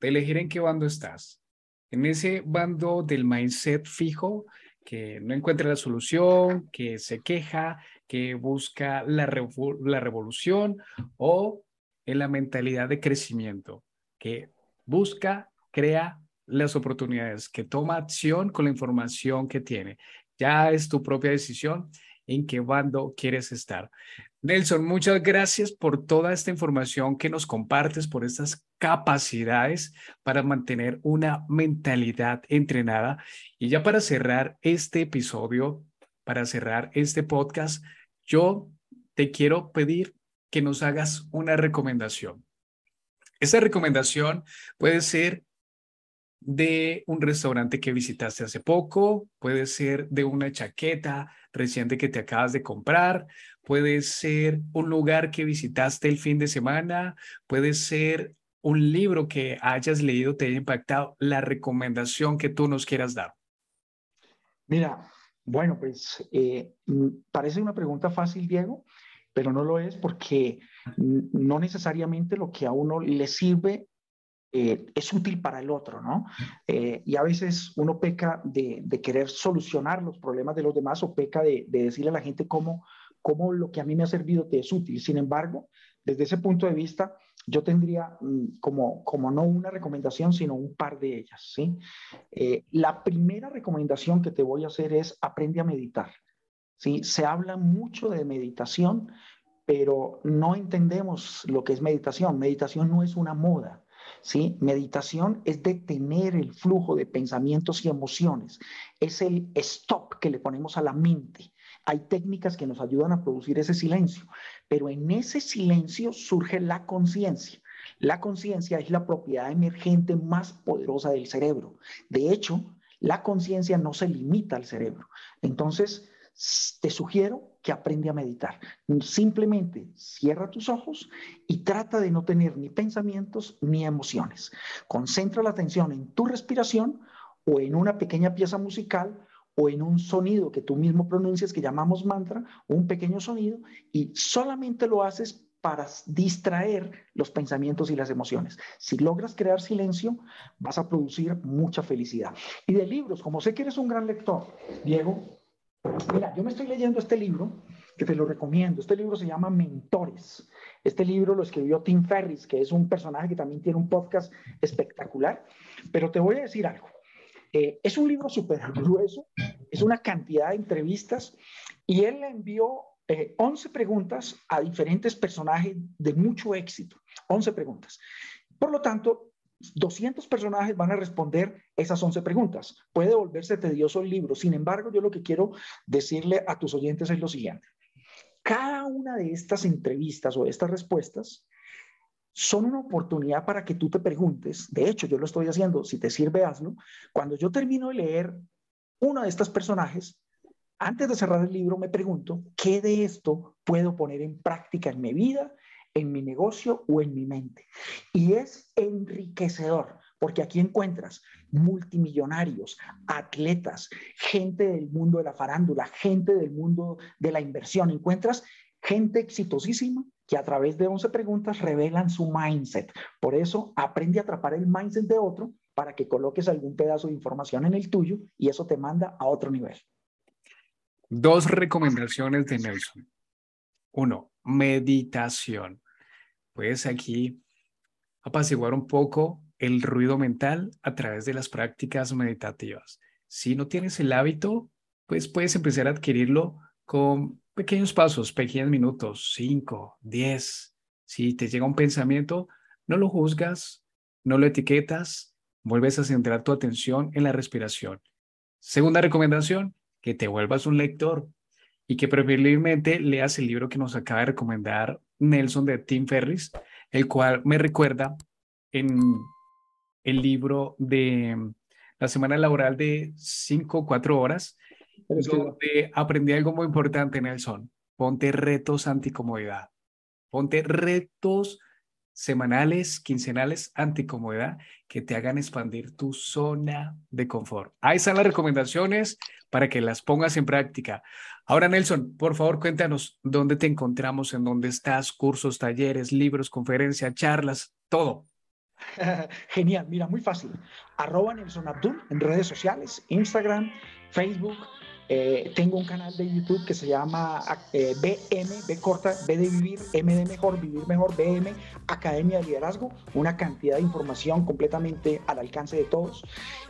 de elegir en qué bando estás. En ese bando del mindset fijo, que no encuentra la solución, que se queja, que busca la, revolución o en la mentalidad de crecimiento, que busca, crea las oportunidades, que toma acción con la información que tiene. Ya es tu propia decisión en qué bando quieres estar. Nelson, muchas gracias por toda esta información que nos compartes, por estas capacidades para mantener una mentalidad entrenada. Y ya para cerrar este episodio, para cerrar este podcast, yo te quiero pedir que nos hagas una recomendación. Esa recomendación puede ser de un restaurante que visitaste hace poco, puede ser de una chaqueta reciente que te acabas de comprar, puede ser un lugar que visitaste el fin de semana, puede ser un libro que hayas leído, te haya impactado, la recomendación que tú nos quieras dar. Mira, bueno, pues eh, parece una pregunta fácil, Diego, pero no lo es porque no necesariamente lo que a uno le sirve eh, es útil para el otro, ¿no? Eh, y a veces uno peca de, querer solucionar los problemas de los demás o peca de, decirle a la gente cómo, cómo lo que a mí me ha servido te es útil. Sin embargo, desde ese punto de vista, yo tendría mm, como, como no una recomendación, sino un par de ellas, ¿sí? Eh, la primera recomendación que te voy a hacer es aprende a meditar. ¿sí? Se habla mucho de meditación, pero no entendemos lo que es meditación. Meditación no es una moda. ¿sí? Meditación es detener el flujo de pensamientos y emociones, es el stop que le ponemos a la mente. Hay técnicas que nos ayudan a producir ese silencio, pero en ese silencio surge la conciencia. La conciencia es la propiedad emergente más poderosa del cerebro. De hecho, la conciencia no se limita al cerebro. Entonces, te sugiero que aprende a meditar. Simplemente cierra tus ojos y trata de no tener ni pensamientos ni emociones. Concentra la atención en tu respiración o en una pequeña pieza musical o en un sonido que tú mismo pronuncias que llamamos mantra, un pequeño sonido, y solamente lo haces para distraer los pensamientos y las emociones. Si logras crear silencio, vas a producir mucha felicidad. Y de libros, como sé que eres un gran lector, Diego, Mira, yo me estoy leyendo este libro, que te lo recomiendo. Este libro se llama Mentores. Este libro lo escribió Tim Ferris, que es un personaje que también tiene un podcast espectacular. Pero te voy a decir algo. Eh, es un libro súper grueso, es una cantidad de entrevistas y él le envió 11 eh, preguntas a diferentes personajes de mucho éxito. 11 preguntas. Por lo tanto, 200 personajes van a responder esas 11 preguntas. Puede volverse tedioso el libro. Sin embargo, yo lo que quiero decirle a tus oyentes es lo siguiente. Cada una de estas entrevistas o estas respuestas son una oportunidad para que tú te preguntes. De hecho, yo lo estoy haciendo. Si te sirve, hazlo. Cuando yo termino de leer uno de estos personajes, antes de cerrar el libro me pregunto, ¿qué de esto puedo poner en práctica en mi vida en mi negocio o en mi mente. Y es enriquecedor, porque aquí encuentras multimillonarios, atletas, gente del mundo de la farándula, gente del mundo de la inversión. Encuentras gente exitosísima que a través de 11 preguntas revelan su mindset. Por eso aprende a atrapar el mindset de otro para que coloques algún pedazo de información en el tuyo y eso te manda a otro nivel. Dos recomendaciones de Nelson. Uno, meditación puedes aquí apaciguar un poco el ruido mental a través de las prácticas meditativas. Si no tienes el hábito, pues puedes empezar a adquirirlo con pequeños pasos, pequeños minutos, 5, 10. Si te llega un pensamiento, no lo juzgas, no lo etiquetas, vuelves a centrar tu atención en la respiración. Segunda recomendación, que te vuelvas un lector y que preferiblemente leas el libro que nos acaba de recomendar Nelson de Tim Ferris, el cual me recuerda en el libro de la semana laboral de 5 o 4 horas, donde aprendí algo muy importante, Nelson. Ponte retos anticomodidad. Ponte retos semanales, quincenales, anticomodidad, que te hagan expandir tu zona de confort. Ahí están las recomendaciones para que las pongas en práctica. Ahora, Nelson, por favor, cuéntanos dónde te encontramos, en dónde estás, cursos, talleres, libros, conferencias, charlas, todo. Genial, mira, muy fácil. Arroba Nelson Abdul en redes sociales, Instagram, Facebook, Eh, tengo un canal de YouTube que se llama eh, BM, B corta, B de vivir, M de mejor, vivir mejor, BM, Academia de Liderazgo, una cantidad de información completamente al alcance de todos.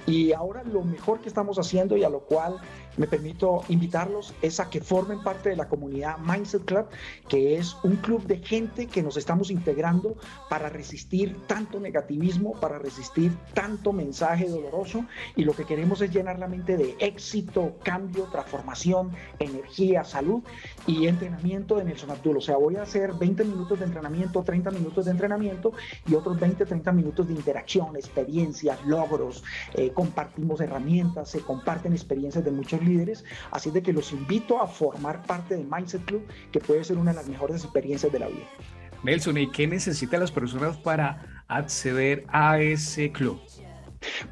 Y ahora lo mejor que estamos haciendo y a lo cual me permito invitarlos es a que formen parte de la comunidad Mindset Club, que es un club de gente que nos estamos integrando para resistir tanto negativismo, para resistir tanto mensaje doloroso y lo que queremos es llenar la mente de éxito, cambio, transformación, energía, salud y entrenamiento de Nelson Abdul. O sea, voy a hacer 20 minutos de entrenamiento, 30 minutos de entrenamiento y otros 20, 30 minutos de interacción, experiencias, logros, eh, compartimos herramientas, se comparten experiencias de muchos líderes, así de que los invito a formar parte de Mindset Club, que puede ser una de las mejores experiencias de la vida. Nelson, ¿y qué necesitan las personas para acceder a ese club?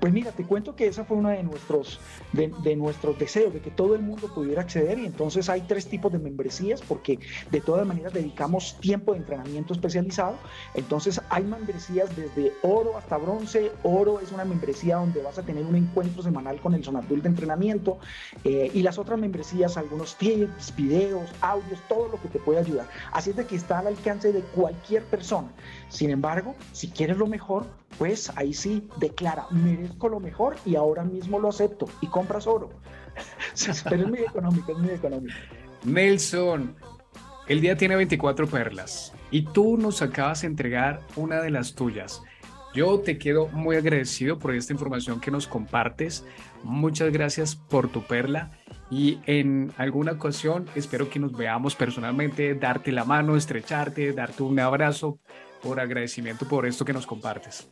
Pues mira, te cuento que esa fue uno de nuestros, de, nuestros deseos, de que todo el mundo pudiera acceder y entonces hay tres tipos de membresías porque de todas maneras dedicamos tiempo de entrenamiento especializado. Entonces hay membresías desde oro hasta bronce. Oro es una membresía donde vas a tener un encuentro semanal con el Sonadul de entrenamiento eh, y las otras membresías, algunos tips, videos, audios, todo lo que te puede ayudar. Así es de que está al alcance de cualquier persona. Sin embargo, si quieres lo mejor, pues ahí sí declara, merezco lo mejor y ahora mismo lo acepto y compras oro. Pero es muy económico, es muy económico. Nelson, el día tiene 24 perlas y tú nos acabas de entregar una de las tuyas. Yo te quedo muy agradecido por esta información que nos compartes. Muchas gracias por tu perla y en alguna ocasión espero que nos veamos personalmente, darte la mano, estrecharte, darte un abrazo por agradecimiento por esto que nos compartes.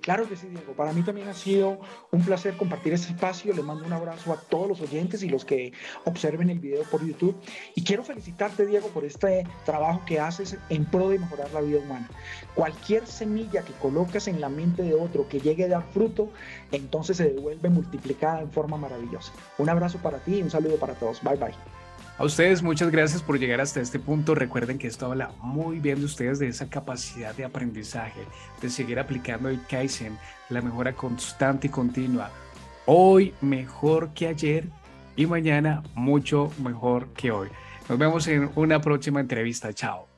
Claro que sí, Diego. Para mí también ha sido un placer compartir este espacio. Le mando un abrazo a todos los oyentes y los que observen el video por YouTube. Y quiero felicitarte, Diego, por este trabajo que haces en pro de mejorar la vida humana. Cualquier semilla que colocas en la mente de otro que llegue a dar fruto, entonces se devuelve multiplicada en forma maravillosa. Un abrazo para ti y un saludo para todos. Bye bye. A ustedes muchas gracias por llegar hasta este punto. Recuerden que esto habla muy bien de ustedes, de esa capacidad de aprendizaje, de seguir aplicando el Kaizen, la mejora constante y continua. Hoy mejor que ayer y mañana mucho mejor que hoy. Nos vemos en una próxima entrevista. Chao.